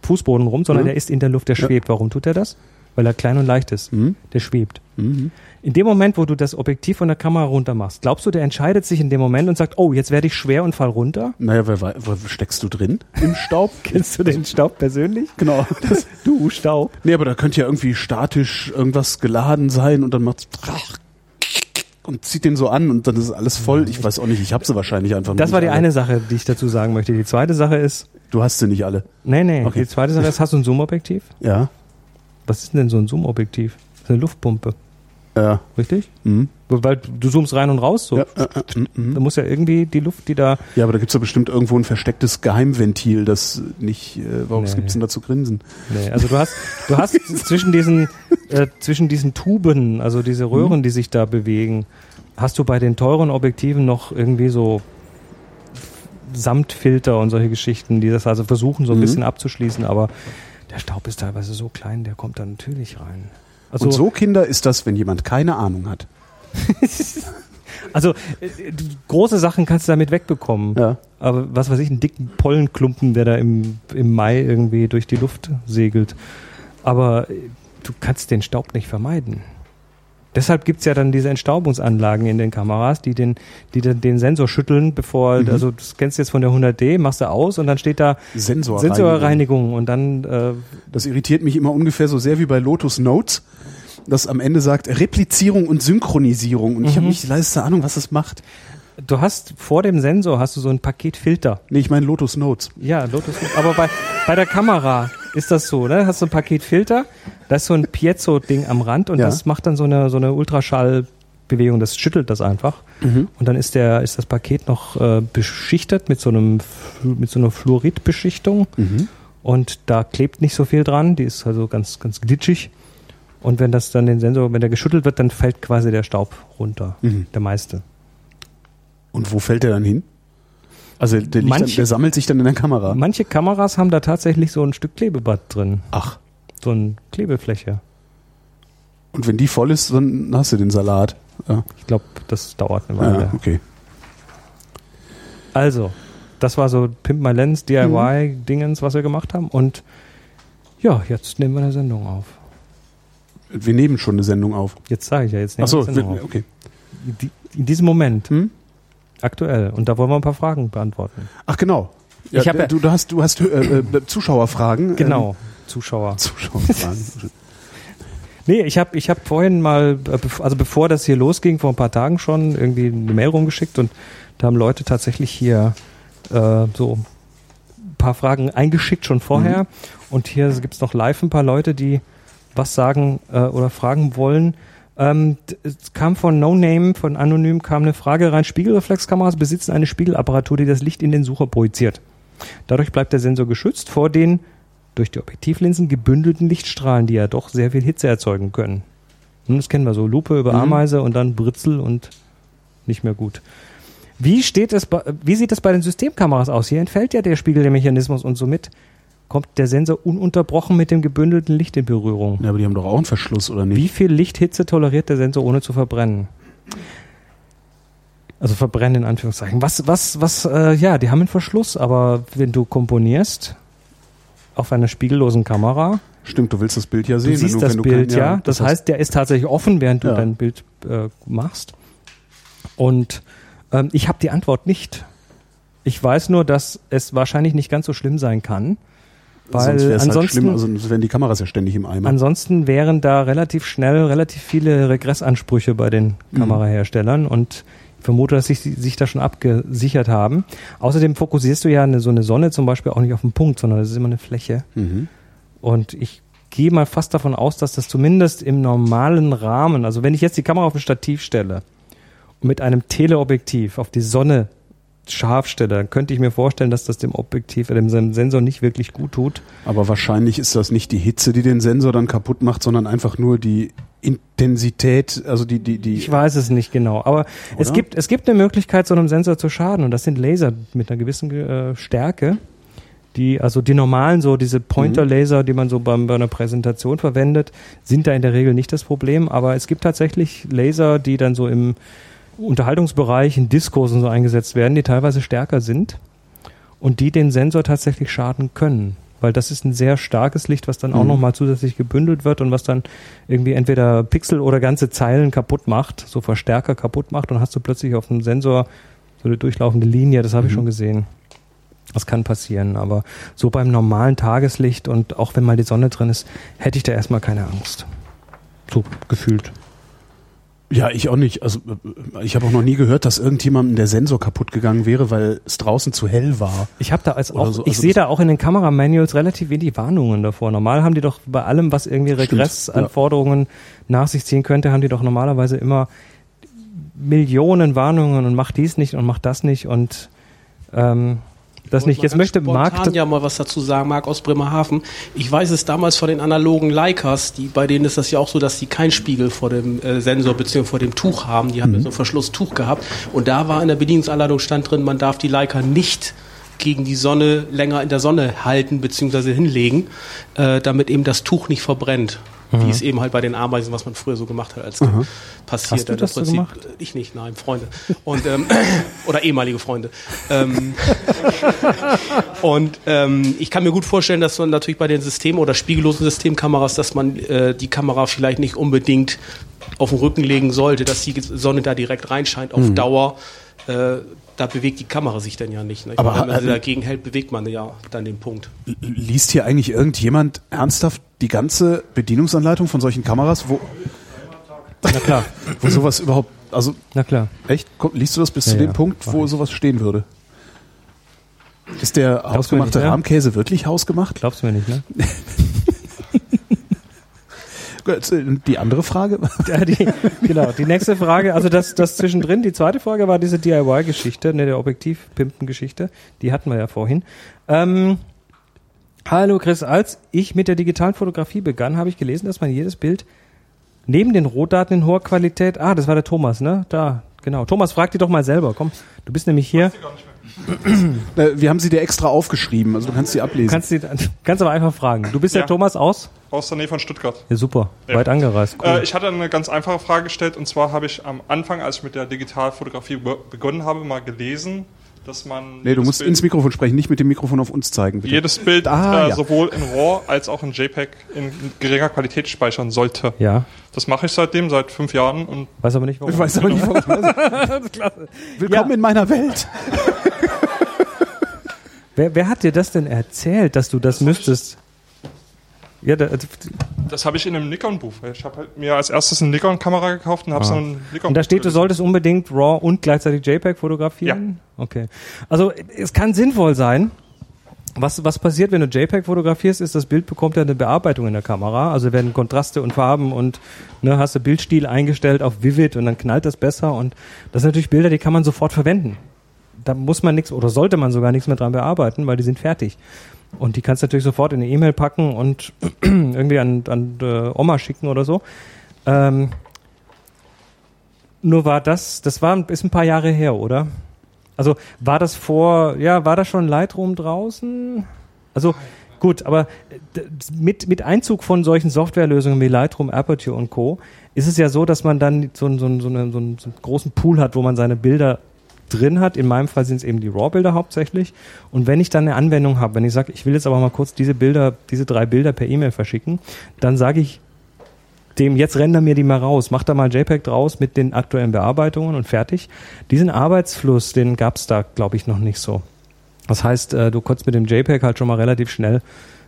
Fußboden rum, sondern Mhm. der ist in der Luft, der Ja. schwebt. Warum tut er das? Weil er klein und leicht ist. Mhm. Der schwebt. Mhm. In dem Moment, wo du das Objektiv von der Kamera runter machst, glaubst du, der entscheidet sich in dem Moment und sagt, oh, jetzt werde ich schwer und fall runter? Naja, wer, wo steckst du drin? Im Staub? Kennst du den Staub persönlich? genau. Das, Du, Staub. nee, aber da könnte ja irgendwie statisch irgendwas geladen sein und dann macht's und zieht den so an und dann ist alles voll. Ich weiß auch nicht, ich habe sie wahrscheinlich einfach Das war die alle. eine Sache, die ich dazu sagen möchte. Die zweite Sache ist, Du hast sie nicht alle. nee, nee, Okay. die zweite Sache ist, hast du ein Zoom-Objektiv? Ja. Was ist denn so ein Zoom-Objektiv? Das ist eine Luftpumpe, Ja. richtig? Mhm. Weil du zoomst rein und raus so. Ja, äh, äh, mhm, mhm. Da muss ja irgendwie die Luft, die da. ja, aber da gibt's ja bestimmt irgendwo ein verstecktes Geheimventil, das nicht, äh, warum Nee. gibt's denn da zu grinsen? Nee, also du hast, du hast zwischen diesen, äh, zwischen diesen Tuben, also diese Röhren, die sich da bewegen, hast du bei den teuren Objektiven noch irgendwie so Samtfilter und solche Geschichten, die das also versuchen, so ein Mhm. bisschen abzuschließen, aber der Staub ist teilweise so klein, der kommt da natürlich rein. Also, und so, Kinder, ist das, wenn jemand keine Ahnung hat. also äh, große Sachen kannst du damit wegbekommen. Ja. Aber was weiß ich, einen dicken Pollenklumpen, der da im, im Mai irgendwie durch die Luft segelt. Aber äh, du kannst den Staub nicht vermeiden. Deshalb gibt's ja dann diese Entstaubungsanlagen in den Kameras, die den, die den, den Sensor schütteln, bevor, Mhm. also das kennst du jetzt von der 100D, machst du aus und dann steht da Sensorreinigung. Sensorreinigung und dann äh, Das irritiert mich immer ungefähr so sehr wie bei Lotus Notes, das am Ende sagt Replizierung und Synchronisierung. Und ich habe Mhm. nicht die leiste Ahnung, was das macht. du hast vor dem Sensor hast du so ein Paket Filter. Nee, ich meine Lotus Notes. Ja, Lotus. Aber bei, bei der Kamera ist das so, ne? Hast du ein Paket Filter, da ist so ein Piezo-Ding am Rand und Ja. das macht dann so eine, so eine Ultraschallbewegung, das schüttelt das einfach. Mhm. Und dann ist der, ist das Paket noch äh, beschichtet mit so einem, mit so einer Fluoridbeschichtung Mhm. und da klebt nicht so viel dran, die ist also ganz, ganz glitschig. Und wenn das dann den Sensor, wenn der geschüttelt wird, dann fällt quasi der Staub runter. Mhm. Der meiste. Und wo fällt der dann hin? Also der, liegt dann, Manche- der sammelt sich dann in der Kamera. Manche Kameras haben da tatsächlich so ein Stück Klebeband drin. Ach. So eine Klebefläche. Und wenn die voll ist, dann hast du den Salat. Ja, Ich glaube, das dauert eine Weile. ja okay. Also, das war so Pimp My Lens, DIY-Dingens, was wir gemacht haben. Und ja, jetzt nehmen wir eine Sendung auf. Wir nehmen schon eine Sendung auf. Jetzt sage ich ja, jetzt nehmen Achso, wir eine Sendung auf. okay. Die- In diesem Moment, Hm? Aktuell. Und da wollen wir ein paar Fragen beantworten. Ach genau. Ja, Ich hab ja- du, du hast, du hast äh, äh, Zuschauerfragen. Genau, Zuschauer. Ähm, Zuschauerfragen. Nee, ich habe ich hab vorhin mal, äh, also bevor das hier losging, vor ein paar Tagen schon, irgendwie eine Mail rumgeschickt und da haben Leute tatsächlich hier äh, so ein paar Fragen eingeschickt schon vorher. Mhm. Und hier gibt's noch live ein paar Leute, die was sagen äh, oder fragen wollen. Ähm, es kam von No Name, von Anonym, kam eine Frage rein. Spiegelreflexkameras besitzen eine Spiegelapparatur, die das Licht in den Sucher projiziert. Dadurch bleibt der Sensor geschützt vor den durch die Objektivlinsen gebündelten Lichtstrahlen, die ja doch sehr viel Hitze erzeugen können. Hm, Das kennen wir so. Lupe über Mhm. Ameise und dann Britzel und nicht mehr gut. Wie, steht es bei, wie sieht es bei den Systemkameras aus? Hier entfällt ja der Spiegelmechanismus und somit kommt der Sensor ununterbrochen mit dem gebündelten Licht in Berührung. Ja, aber die haben doch auch einen Verschluss, oder nicht? Wie viel Lichthitze toleriert der Sensor ohne zu verbrennen? Also verbrennen in Anführungszeichen. Was, was, was, äh, ja, die haben einen Verschluss, aber wenn du komponierst auf einer spiegellosen Kamera, Stimmt, du willst das Bild ja du sehen. siehst wenn das Bild, kein- ja. Das heißt, der ist tatsächlich offen, während du Ja. dein Bild äh, machst. Und ähm, ich habe die Antwort nicht. Ich weiß nur, dass es wahrscheinlich nicht ganz so schlimm sein kann. Weil sonst es halt ansonsten, schlimm, also sonst wären die Kameras ja ständig im Eimer. Ansonsten wären da relativ schnell relativ viele Regressansprüche bei den Mhm. Kameraherstellern und ich vermute, dass sich, sich da schon abgesichert haben. Außerdem fokussierst du ja eine, so eine Sonne zum Beispiel auch nicht auf den Punkt, sondern das ist immer eine Fläche. Mhm. Und ich gehe mal fast davon aus, dass das zumindest im normalen Rahmen, also wenn ich jetzt die Kamera auf ein Stativ stelle und mit einem Teleobjektiv auf die Sonne scharf stelle, dann könnte ich mir vorstellen, dass das dem Objektiv, äh, dem Sensor nicht wirklich gut tut. Aber wahrscheinlich ist das nicht die Hitze, die den Sensor dann kaputt macht, sondern einfach nur die Intensität, also die, die, die. Ich weiß es nicht genau, aber es Oder? gibt, es gibt eine Möglichkeit, so einem Sensor zu schaden und das sind Laser mit einer gewissen äh, Stärke. Die, also die normalen, so diese Pointer-Laser, die man so beim, bei einer Präsentation verwendet, sind da in der Regel nicht das Problem, aber es gibt tatsächlich Laser, die dann so im Unterhaltungsbereich, in Diskos und so eingesetzt werden, die teilweise stärker sind und die den Sensor tatsächlich schaden können. Weil das ist ein sehr starkes Licht, was dann auch Mhm. nochmal zusätzlich gebündelt wird und was dann irgendwie entweder Pixel oder ganze Zeilen kaputt macht, so Verstärker kaputt macht und hast du plötzlich auf dem Sensor so eine durchlaufende Linie, das habe ich Mhm. schon gesehen. Das kann passieren, aber so beim normalen Tageslicht und auch wenn mal die Sonne drin ist, hätte ich da erstmal keine Angst. So gefühlt. Ja, ich auch nicht. Also ich habe auch noch nie gehört, dass irgendjemandem der Sensor kaputt gegangen wäre, weil es draußen zu hell war. Ich habe da als auch, so, ich also sehe da auch in den Kameramanuals relativ wenig Warnungen davor. Normal haben die doch bei allem, was irgendwie Regressanforderungen nach sich ziehen könnte, haben die doch normalerweise immer Millionen Warnungen und macht dies nicht und macht das nicht und ähm, das nicht. Jetzt möchte Marc ja mal was dazu sagen, Marc aus Bremerhaven. Ich weiß es damals von den analogen Leicas, die, bei denen ist das ja auch so, dass die keinen Spiegel vor dem äh, Sensor bzw. vor dem Tuch haben. Die haben Mhm. ja so ein Verschlusstuch gehabt. Und da war in der Bedienungsanleitung stand drin, man darf die Leica nicht gegen die Sonne länger in der Sonne halten bzw. hinlegen, äh, damit eben das Tuch nicht verbrennt. Wie es eben halt bei den Ameisen, was man früher so gemacht hat, als Kind passiert. Hast du das so gemacht? Ich nicht, nein, Freunde. Und, ähm, oder ehemalige Freunde. Ähm, und ähm, ich kann mir gut vorstellen, dass man natürlich bei den Systemen oder spiegellosen Systemkameras, dass man äh, die Kamera vielleicht nicht unbedingt auf den Rücken legen sollte, dass die Sonne da direkt reinscheint auf Mhm. Dauer. Äh, da bewegt die Kamera sich dann ja nicht. Ne? Aber wenn man sie dagegen hält, bewegt man ja dann den Punkt. Liest hier eigentlich irgendjemand ernsthaft die ganze Bedienungsanleitung von solchen Kameras, wo, Na klar, wo sowas überhaupt, also na klar. echt, Komm, liest du das bis Ja, zu dem ja, Punkt, wo sowas stehen würde? Ist der nicht, hausgemachte ja? Rahmkäse wirklich hausgemacht? Glaubst du mir nicht, ne? Die andere Frage? Ja, die, genau. Die nächste Frage, also das, das zwischendrin, die zweite Frage war diese DIY-Geschichte, ne, der Objektivpimpen-Geschichte. Die hatten wir ja vorhin. Ähm, hallo Chris, als ich mit der digitalen Fotografie begann, habe ich gelesen, dass man jedes Bild neben den Rohdaten in hoher Qualität, ah, das war der Thomas, ne? Da, genau. Thomas, frag die doch mal selber. Komm, du bist nämlich hier. Äh, Wir haben sie dir extra aufgeschrieben, also du kannst sie ablesen. Kannst, die, kannst aber einfach fragen. Du bist ja, Ja. Thomas aus? Aus der Nähe von Stuttgart. Ja, super. Ja. Weit angereist. Cool. Äh, ich hatte eine ganz einfache Frage gestellt und zwar habe ich am Anfang, als ich mit der Digitalfotografie be- begonnen habe, mal gelesen, dass man nee, du musst Bild, ins Mikrofon sprechen, nicht mit dem Mikrofon auf uns zeigen, bitte. jedes Bild Ah, äh, ja. sowohl in RAW als auch in JPEG in geringer Qualität speichern sollte. ja, Das mache ich seitdem, seit fünf Jahren und weiß aber nicht warum. Ich weiß aber nicht, warum. Willkommen Ja. in meiner Welt. Wer, wer hat dir das denn erzählt, dass du das müsstest? Ja, da, das habe ich in einem Nikon-Buch. Ich habe halt mir als erstes eine Nikon-Kamera gekauft und habe so ein Nikon Ah. und da steht, du solltest unbedingt RAW und gleichzeitig JPEG fotografieren? Ja. Okay. Also es kann sinnvoll sein. Was, was passiert, wenn du JPEG fotografierst, ist, das Bild bekommt ja eine Bearbeitung in der Kamera. Also werden Kontraste und Farben und ne, hast du Bildstil eingestellt auf Vivid und dann knallt das besser. Und das sind natürlich Bilder, die kann man sofort verwenden. Da muss man nichts oder sollte man sogar nichts mehr dran bearbeiten, weil die sind fertig. Und die kannst du natürlich sofort in eine E-Mail packen und irgendwie an, an äh, Oma schicken oder so. Ähm, nur war das, das war ist ein paar Jahre her, oder? Also war das vor, ja, war da schon Lightroom draußen? Also gut, aber mit, mit Einzug von solchen Softwarelösungen wie Lightroom, Aperture und Co. ist es ja so, dass man dann so, so, so, einen, so einen großen Pool hat, wo man seine Bilder drin hat. In meinem Fall sind es eben die RAW-Bilder hauptsächlich. Und wenn ich dann eine Anwendung habe, wenn ich sage, ich will jetzt aber mal kurz diese Bilder, diese drei Bilder per E-Mail verschicken, dann sage ich dem, jetzt render mir die mal raus, mach da mal JPEG draus mit den aktuellen Bearbeitungen und fertig. Diesen Arbeitsfluss, den gab's da, glaube ich, noch nicht so. Das heißt, äh, du konntest mit dem JPEG halt schon mal relativ schnell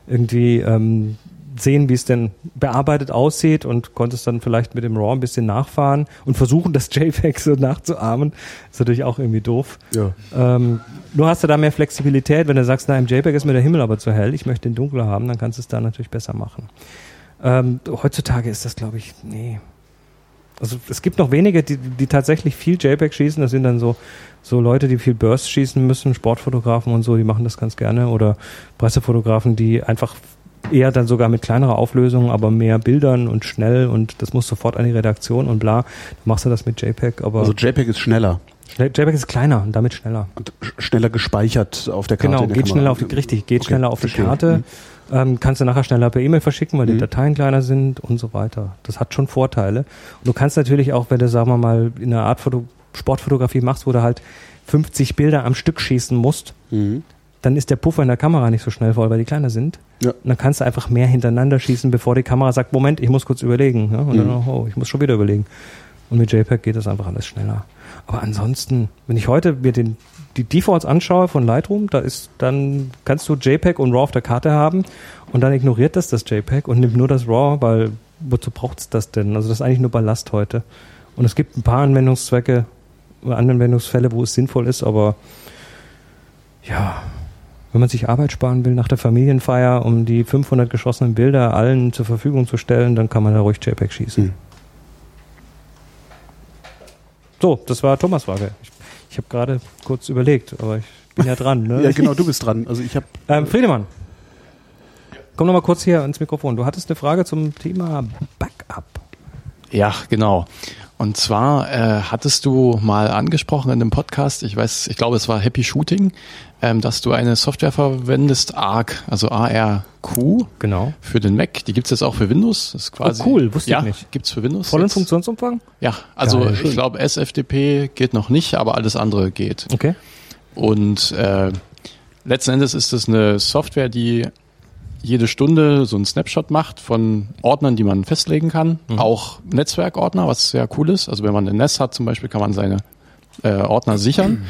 irgendwie ähm, sehen, wie es denn bearbeitet aussieht und konntest dann vielleicht mit dem RAW ein bisschen nachfahren und versuchen, das JPEG so nachzuahmen. Ist natürlich auch irgendwie doof. Ja. Ähm, nur hast du da mehr Flexibilität, wenn du sagst, na, im JPEG ist mir der Himmel aber zu hell, ich möchte den dunkler haben, dann kannst du es da natürlich besser machen. Ähm, heutzutage ist das, glaube ich, nee. Also es gibt noch wenige, die, die tatsächlich viel JPEG schießen. Das sind dann so, so Leute, die viel Burst schießen müssen, Sportfotografen und so, die machen das ganz gerne. Oder Pressefotografen, die einfach eher dann sogar mit kleinerer Auflösung, aber mehr Bildern und schnell und das muss sofort an die Redaktion und bla. Dann machst du das mit JPEG, aber Also JPEG ist schneller schnell, JPEG ist kleiner und damit schneller. und sch- schneller gespeichert auf der Karte. Genau, der geht Kamera. schneller auf die, richtig, geht Okay, schneller auf die verstehe. Karte. Mhm. Ähm, kannst du nachher schneller per E-Mail verschicken, weil die Mhm. Dateien kleiner sind und so weiter. Das hat schon Vorteile. Und du kannst natürlich auch, wenn du, sagen wir mal, in einer Art Foto Sportfotografie machst, wo du halt 50 Bilder am Stück schießen musst, Mhm. Dann ist der Puffer in der Kamera nicht so schnell voll, weil die kleiner sind. Ja. Und dann kannst du einfach mehr hintereinander schießen, bevor die Kamera sagt, Moment, ich muss kurz überlegen. Ja? Und Mhm. dann, oh, ich muss schon wieder überlegen. Und mit JPEG geht das einfach alles schneller. Aber ansonsten, wenn ich heute mir den, die Defaults anschaue von Lightroom, da ist, dann kannst du JPEG und RAW auf der Karte haben und dann ignoriert das das JPEG und nimmt nur das RAW, weil wozu braucht's das denn? Also das ist eigentlich nur Ballast heute. Und es gibt ein paar Anwendungszwecke oder Anwendungsfälle, wo es sinnvoll ist, aber ja, wenn man sich Arbeit sparen will nach der Familienfeier, um die 500 geschossenen Bilder allen zur Verfügung zu stellen, dann kann man da ruhig JPEG schießen. Hm. So, das war Thomas' Frage. Ich, ich habe gerade kurz überlegt, aber ich bin ja dran. Ne? Ja, genau, du bist dran. Also ich habe Ähm, Friedemann, komm noch mal kurz hier ins Mikrofon. Du hattest eine Frage zum Thema Backup. Ja, genau. Und zwar äh, hattest du mal angesprochen in dem Podcast, ich weiß, ich glaube, es war Happy Shooting, ähm, dass du eine Software verwendest, ARC, also A-R-Q Genau. für den Mac. Die gibt's jetzt auch für Windows. Das ist quasi, Oh, cool, wusste ich ja, nicht. gibt's für Windows. Vollen jetzt. Funktionsumfang? Ja, also Geil, ich glaube, SFTP geht noch nicht, aber alles andere geht. Okay. Und äh, letzten Endes ist es eine Software, die jede Stunde so einen Snapshot macht von Ordnern, die man festlegen kann. Auch Netzwerkordner, was sehr cool ist. Also wenn man ein NES hat zum Beispiel, kann man seine äh, Ordner sichern.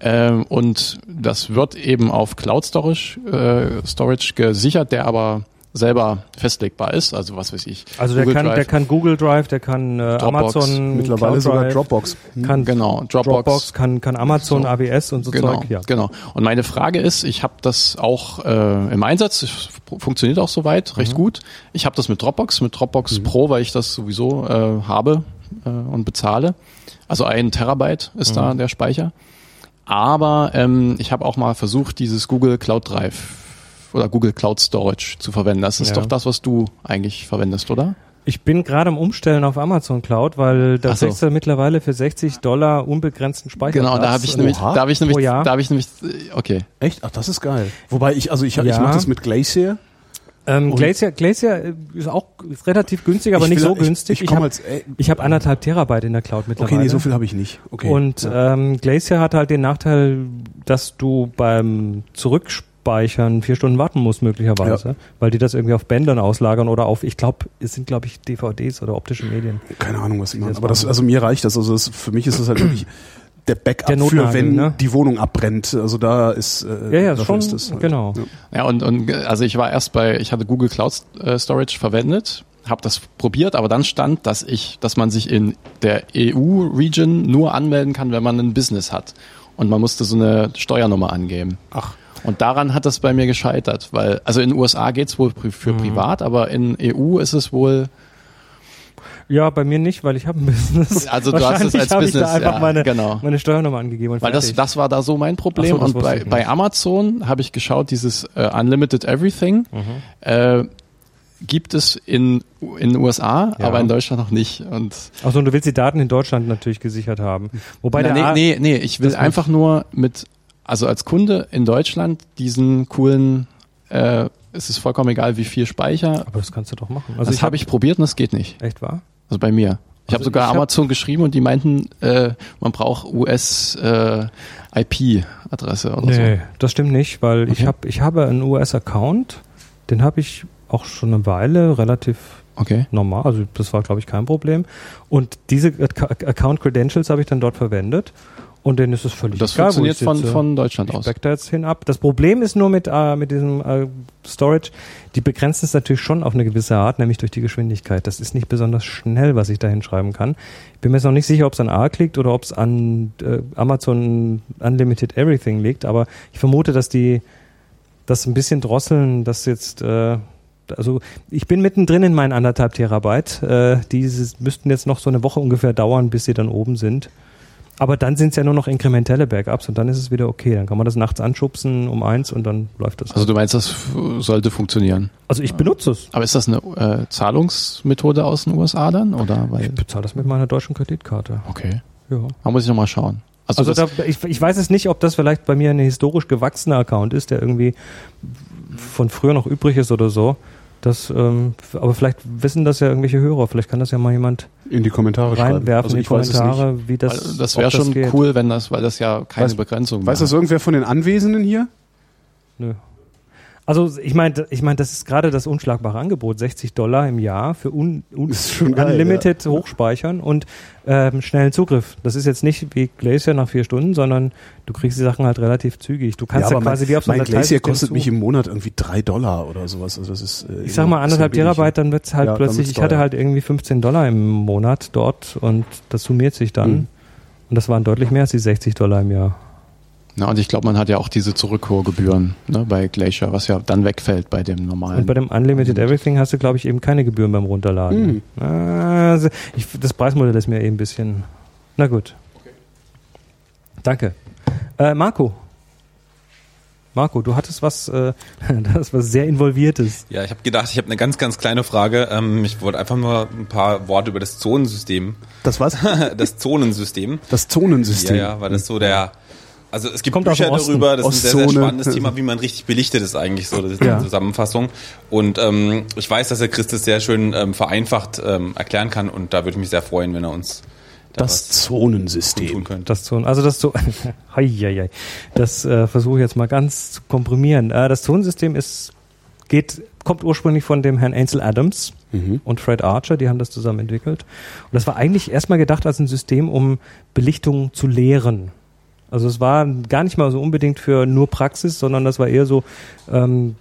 Ähm, und das wird eben auf Cloud Storage, äh, Storage gesichert, der aber selber festlegbar ist. Also was weiß ich. Also der Google kann, Drive. der kann Google Drive, der kann äh, Dropbox. Amazon mittlerweile Cloud sogar Drive, Dropbox. kann Genau, Dropbox. Dropbox, kann, kann Amazon, So. AWS und so genau, Zeug. Ja. genau. Und meine Frage ist, ich habe das auch äh, im Einsatz, es funktioniert auch soweit recht gut. Ich habe das mit Dropbox, mit Dropbox Pro, weil ich das sowieso äh, habe äh, und bezahle. Also ein Terabyte ist da der Speicher. Aber ähm, ich habe auch mal versucht, dieses Google Cloud Drive oder Google Cloud Storage zu verwenden. Das ist Ja. doch das, was du eigentlich verwendest, oder? Ich bin gerade am Umstellen auf Amazon Cloud, weil da so. kriegst du mittlerweile für 60 Dollar unbegrenzten Speicherplatz. Genau, da habe ich nämlich, Oha. da habe ich nämlich, da habe ich nämlich, okay. Echt? Ach, das ist geil. Wobei ich, also ich, ich Ja. mache das mit Glacier. Ähm, Und- Glacier, Glacier äh, ist auch ist relativ günstig, aber Ich nicht will- so ich- günstig. Ich, komme habe als, äh, ich hab anderthalb Terabyte in der Cloud mittlerweile. okay, nee, so viel habe ich nicht. Okay. Und ja. ähm, Glacier hat halt den Nachteil, dass du beim Zurückspeichern vier Stunden warten musst möglicherweise, weil die das irgendwie auf Bändern auslagern oder auf, ich glaube, es sind glaube ich DVDs oder optische Medien. keine Ahnung, was sie machen. Aber das, also mir reicht das. Also das, für mich ist das halt wirklich der Backup Der für, wenn ne? die Wohnung abbrennt. Also da ist, äh, Ja, ja, schon, ist das halt. genau. Ja. Ja, und, und also ich war erst bei, ich hatte Google Cloud äh, Storage verwendet, habe das probiert, aber dann stand, dass ich, dass man sich in der EU-Region nur anmelden kann, wenn man ein Business hat. Und man musste so eine Steuernummer angeben. Ach, Und daran hat das bei mir gescheitert, weil, also in den USA geht's wohl pri für privat, aber in EU ist es wohl, Ja, bei mir nicht, weil ich habe ein Business. Also du hast es als habe ich Business, da einfach ja, meine, genau. meine Steuernummer angegeben weil das, fertig. das war da so mein Problem. So, und bei, bei Amazon habe ich geschaut, dieses äh, Unlimited Everything Mhm. äh, gibt es in, in den USA, Ja. aber in Deutschland noch nicht. Und Achso, und du willst die Daten in Deutschland natürlich gesichert haben. Wobei Na, der nee, nee, nee, ich will einfach nur mit, also als Kunde in Deutschland diesen coolen, äh, es ist vollkommen egal, wie viel Speicher. Aber das kannst du doch machen. Also das habe ich probiert und das geht nicht. Echt wahr? Also bei mir. Ich habe Also sogar ich hab- Amazon geschrieben und die meinten, äh, man braucht US äh, oder Nee, das stimmt nicht, weil ich Okay. habe ich habe einen US-Account, den habe ich auch schon eine Weile relativ so. Okay. normal, also das war glaube ich kein Problem. Und diese Ac- Account Credentials habe ich dann dort verwendet und denen ist es völlig Das egal, wo funktioniert von, sitze. von Deutschland Ich aus. da jetzt hin ab. Das Problem ist nur mit, äh, mit diesem äh, Storage, die begrenzen es natürlich schon auf eine gewisse Art, nämlich durch die Geschwindigkeit. Das ist nicht besonders schnell, was ich da hinschreiben kann. Ich bin mir jetzt noch nicht sicher, ob es an ARC liegt oder ob es an äh, Amazon Unlimited Everything liegt, aber ich vermute, dass die das ein bisschen drosseln, dass jetzt äh, also ich bin mittendrin in meinen anderthalb Terabyte. Äh, diese müssten jetzt noch so eine Woche ungefähr dauern, bis sie dann oben sind. Aber dann sind es ja nur noch inkrementelle Backups und dann ist es wieder okay. Dann kann man das nachts anschubsen um eins und dann läuft das. Also du meinst, das sollte funktionieren. also ich benutze es. Aber ist das eine äh, Zahlungsmethode aus den USA dann? Oder weil, Ich bezahle das mit meiner deutschen Kreditkarte. okay. Ja. Da muss ich nochmal schauen. Also, Also da, ich, ich weiß es nicht, ob das vielleicht bei mir ein historisch gewachsener Account ist, der irgendwie von früher noch übrig ist oder so. Das, ähm, aber vielleicht wissen das ja irgendwelche Hörer. Vielleicht kann das ja mal jemand in die Kommentare schreiben. reinwerfen Also in ich die weiß es nicht. Kommentare, wie das. das wäre schon geht. cool, wenn das, weil das ja keine Weiß- Begrenzung Weiß das wäre. irgendwer von den Anwesenden hier? Nö. Also ich meine, ich meine, das ist gerade das unschlagbare Angebot, 60 Dollar im Jahr für un, un, geil, Unlimited Hochspeichern und ähm, schnellen Zugriff. Das ist jetzt nicht wie Glacier nach vier Stunden, sondern du kriegst die Sachen halt relativ zügig. Du kannst ja, aber quasi mein, wie auf so mein einer Glacier kostet mich im Monat irgendwie drei Dollar oder sowas. Also das ist, äh, Ich sag mal anderthalb. Terabyte, dann wird's halt Ja, plötzlich, ich hatte halt irgendwie 15 Dollar im Monat dort und das summiert sich dann. Mhm. Und das waren deutlich mehr als die 60 Dollar im Jahr. Na, und ich glaube, man hat ja auch diese Zurückholgebühren ne, bei Glacier, was ja dann wegfällt bei dem normalen. Und bei dem Unlimited Everything hast du, glaube ich, eben keine Gebühren beim Runterladen. Also, ich, das Preismodell ist mir eben ein bisschen. Na gut. Danke. Äh, Marco. Marco, du hattest was, äh, das was sehr Involviertes. Ja, ich habe gedacht, ich habe eine ganz, ganz kleine Frage. Ähm, ich wollte einfach nur ein paar Worte über das Zonensystem. Das was? das Zonensystem. Das Ja, Zonensystem. ja, weil das so der. Also es gibt Kommt Bücher darüber, das ist ein sehr, sehr Ostzone. spannendes Thema, wie man richtig belichtet ist eigentlich so, das ist Ja. die Zusammenfassung. Und ähm, ich weiß, dass der Chris das sehr schön ähm, vereinfacht ähm, erklären kann und da würde ich mich sehr freuen, wenn er uns da Das Zonensystem. tun könnte. Das Zonen, also das Zonen, Heieiei. das äh, versuche ich jetzt mal ganz zu komprimieren. Äh, das Zonensystem ist, geht, kommt ursprünglich von dem Herrn Ansel Adams Mhm. und Fred Archer, die haben das zusammen entwickelt. Und das war eigentlich erstmal gedacht als ein System, um Belichtung zu lehren. Also es war gar nicht mal so unbedingt für nur Praxis, sondern das war eher so, ähm,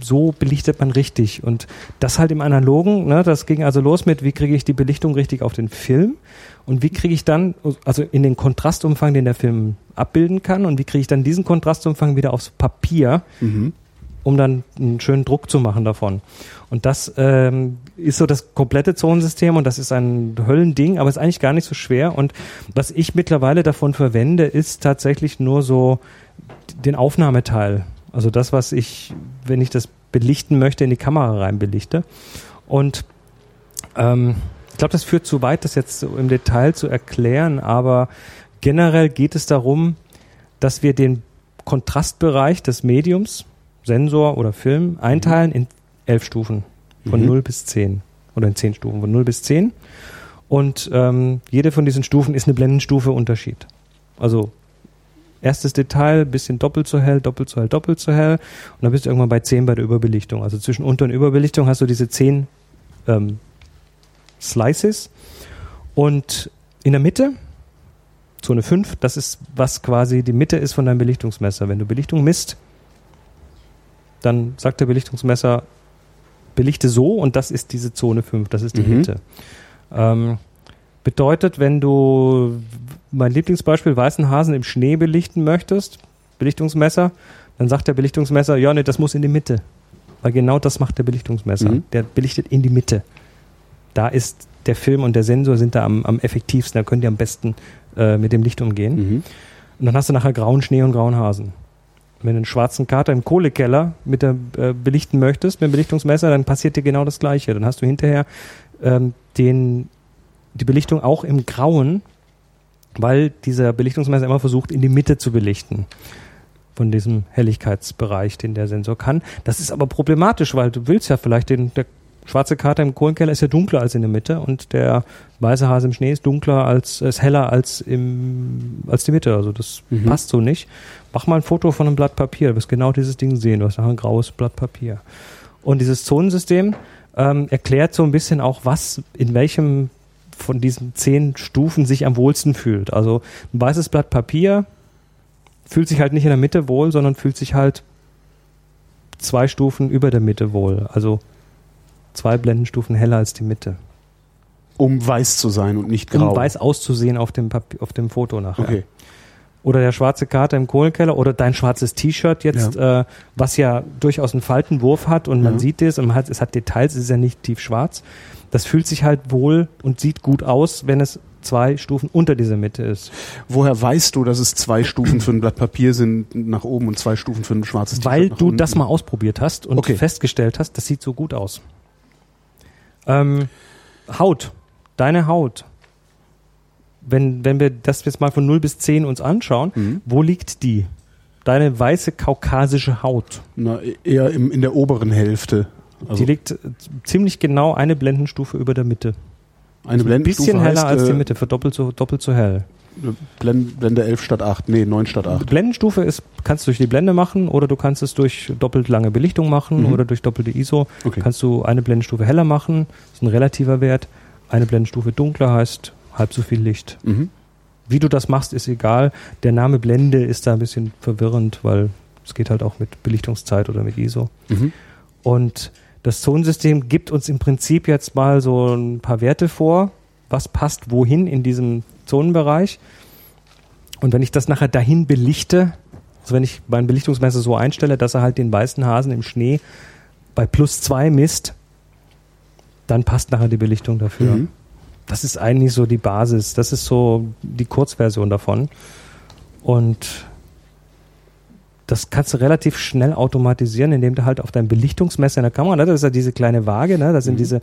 so belichtet man richtig. Und das halt im Analogen, ne, das ging also los mit, wie kriege ich die Belichtung richtig auf den Film und wie kriege ich dann, also in den Kontrastumfang, den der Film abbilden kann und wie kriege ich dann diesen Kontrastumfang wieder aufs Papier, Mhm. Um dann einen schönen Druck zu machen davon. Und das ähm, ist so das komplette Zonensystem und das ist ein Höllending, aber ist eigentlich gar nicht so schwer. Und was ich mittlerweile davon verwende, ist tatsächlich nur so den Aufnahmeteil. Also das, was ich, wenn ich das belichten möchte, in die Kamera rein belichte. Und Ähm, ich glaube, das führt zu weit, das jetzt so im Detail zu erklären, aber generell geht es darum, dass wir den Kontrastbereich des Mediums, Sensor oder Film, einteilen in elf Stufen. Von Mhm. 0 bis 10. Oder in 10 Stufen, von 0 bis 10. Und ähm, jede von diesen Stufen ist eine Blendenstufe Unterschied. Also erstes Detail, bisschen doppelt so hell, doppelt so hell, doppelt so hell. Und dann bist du irgendwann bei 10 bei der Überbelichtung. Also zwischen Unter- und Überbelichtung hast du diese 10 ähm, Slices. Und in der Mitte, Zone 5, das ist, was quasi die Mitte ist von deinem Belichtungsmesser. Wenn du Belichtung misst, dann sagt der Belichtungsmesser, belichte so und das ist diese Zone 5, das ist die Mhm. Mitte. Ähm, bedeutet, wenn du mein Lieblingsbeispiel weißen Hasen im Schnee belichten möchtest, Belichtungsmesser, dann sagt der Belichtungsmesser, ja, nee, das muss in die Mitte. Weil genau das macht der Belichtungsmesser. Mhm. Der belichtet in die Mitte. Da ist der Film und der Sensor sind da am, am effektivsten, da können die am besten äh, mit dem Licht umgehen. Mhm. Und dann hast du nachher grauen Schnee und grauen Hasen. Wenn du einen schwarzen Kater im Kohlekeller mit der äh, belichten möchtest, mit dem Belichtungsmesser, dann passiert dir genau das Gleiche. Dann hast du hinterher ähm, den, die Belichtung auch im Grauen, weil dieser Belichtungsmesser immer versucht, in die Mitte zu belichten von diesem Helligkeitsbereich, den der Sensor kann. Das ist aber problematisch, weil du willst ja vielleicht den, der schwarze Kater im Kohlenkeller ist ja dunkler als in der Mitte und der weiße Hase im Schnee ist dunkler als, ist heller als im, als die Mitte. Also das Mhm. passt so nicht. Mach mal ein Foto von einem Blatt Papier. Du wirst genau dieses Ding sehen. Du hast nachher ein graues Blatt Papier. Und dieses Zonensystem ähm, erklärt so ein bisschen auch, was in welchem von diesen zehn Stufen sich am wohlsten fühlt. Also ein weißes Blatt Papier fühlt sich halt nicht in der Mitte wohl, sondern fühlt sich halt zwei Stufen über der Mitte wohl. Also zwei Blendenstufen heller als die Mitte. Um weiß zu sein und nicht grau. Um weiß auszusehen auf dem, Papi auf dem Foto nachher. Okay. Oder der schwarze Kater im Kohlenkeller oder dein schwarzes T-Shirt jetzt, Äh, was ja durchaus einen Faltenwurf hat und man Ja. sieht es und man hat, es hat Details, es ist ja nicht tief schwarz. Das fühlt sich halt wohl und sieht gut aus, wenn es zwei Stufen unter dieser Mitte ist. Woher weißt du, dass es zwei Stufen für ein Blatt Papier sind nach oben und zwei Stufen für ein schwarzes T-Shirt Weil du unten? das mal ausprobiert hast und Okay. festgestellt hast, das sieht so gut aus. Ähm, Haut, deine Haut. Wenn, wenn wir das jetzt mal von 0 bis 10 uns anschauen, Mhm. wo liegt die? Deine weiße kaukasische Haut. Na, eher im, in der oberen Hälfte. Also die liegt äh, ziemlich genau eine Blendenstufe über der Mitte. eine Ein Blendenstufe bisschen heller heißt, als die äh, Mitte, für doppelt so, doppelt so hell. Blend, Blende 11 statt 8. Nee, 9 statt 8. Blendenstufe ist, kannst du durch die Blende machen oder du kannst es durch doppelt lange Belichtung machen Mhm. oder durch doppelte ISO. Okay. Kannst du eine Blendenstufe heller machen, ist ein relativer Wert. Eine Blendenstufe dunkler heißt halb so viel Licht. Mhm. Wie du das machst, ist egal. Der Name Blende ist da ein bisschen verwirrend, weil es geht halt auch mit Belichtungszeit oder mit ISO. Mhm. Und das Zonensystem gibt uns im Prinzip jetzt mal so ein paar Werte vor, was passt wohin in diesem Zonenbereich. Und wenn ich das nachher dahin belichte, also wenn ich mein Belichtungsmesser so einstelle, dass er halt den weißen Hasen im Schnee bei plus zwei misst, dann passt nachher die Belichtung dafür. Mhm. Das ist eigentlich so die Basis. Das ist so die Kurzversion davon. Und das kannst du relativ schnell automatisieren, indem du halt auf dein Belichtungsmesser in der Kamera, ne, das ist ja diese kleine Waage, ne, da sind diese,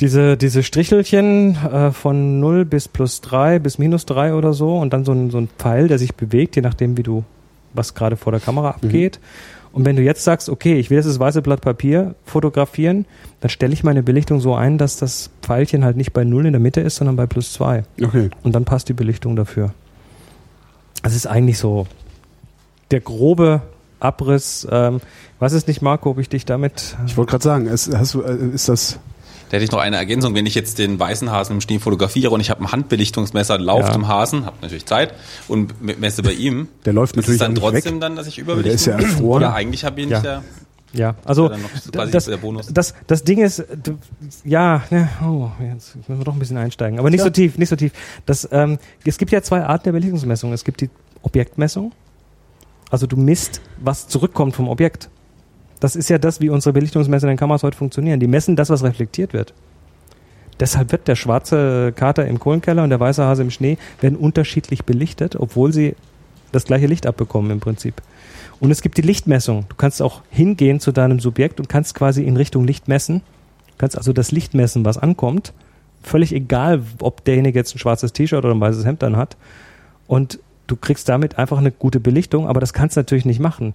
diese, diese Strichelchen äh, von 0 bis plus 3 bis minus 3 oder so und dann so ein, so ein Pfeil, der sich bewegt, je nachdem, wie du, was gerade vor der Kamera abgeht. Und wenn du jetzt sagst, okay, ich will jetzt das weiße Blatt Papier fotografieren, dann stelle ich meine Belichtung so ein, dass das Pfeilchen halt nicht bei 0 in der Mitte ist, sondern bei plus 2. Okay. Und dann passt die Belichtung dafür. Das ist eigentlich so der grobe Abriss. Ähm, ich weiß es nicht, Marco, ob ich dich damit. Ich wollte gerade sagen, es, hast du, äh, ist das. Da hätte ich noch eine Ergänzung, wenn ich jetzt den weißen Hasen im Schnee fotografiere und ich habe ein Handbelichtungsmesser, laufe Ja. dem Hasen, habe natürlich Zeit und messe bei ihm. Der läuft ist natürlich es dann nicht trotzdem weg. dann, dass ich der überbelichten ist ja erfroren. Ja, eigentlich habe ich Ja. ja. Ja, also Ja, das, der Bonus. das, das Ding ist, ja, oh, jetzt müssen wir doch ein bisschen einsteigen, aber nicht so tief, nicht so tief. Das, ähm, es gibt ja zwei Arten der Belichtungsmessung. Es gibt die Objektmessung, also du misst, was zurückkommt vom Objekt. Das ist ja das, wie unsere Belichtungsmesser in den Kameras heute funktionieren. Die messen das, was reflektiert wird. Deshalb wird der schwarze Kater im Kohlenkeller und der weiße Hase im Schnee werden unterschiedlich belichtet, obwohl sie das gleiche Licht abbekommen im Prinzip. Und es gibt die Lichtmessung. Du kannst auch hingehen zu deinem Subjekt und kannst quasi in Richtung Licht messen kannst also das Licht messen, was ankommt. Völlig egal, ob derjenige jetzt ein schwarzes T-Shirt oder ein weißes Hemd dann hat. Und du kriegst damit einfach eine gute Belichtung, aber das kannst du natürlich nicht machen.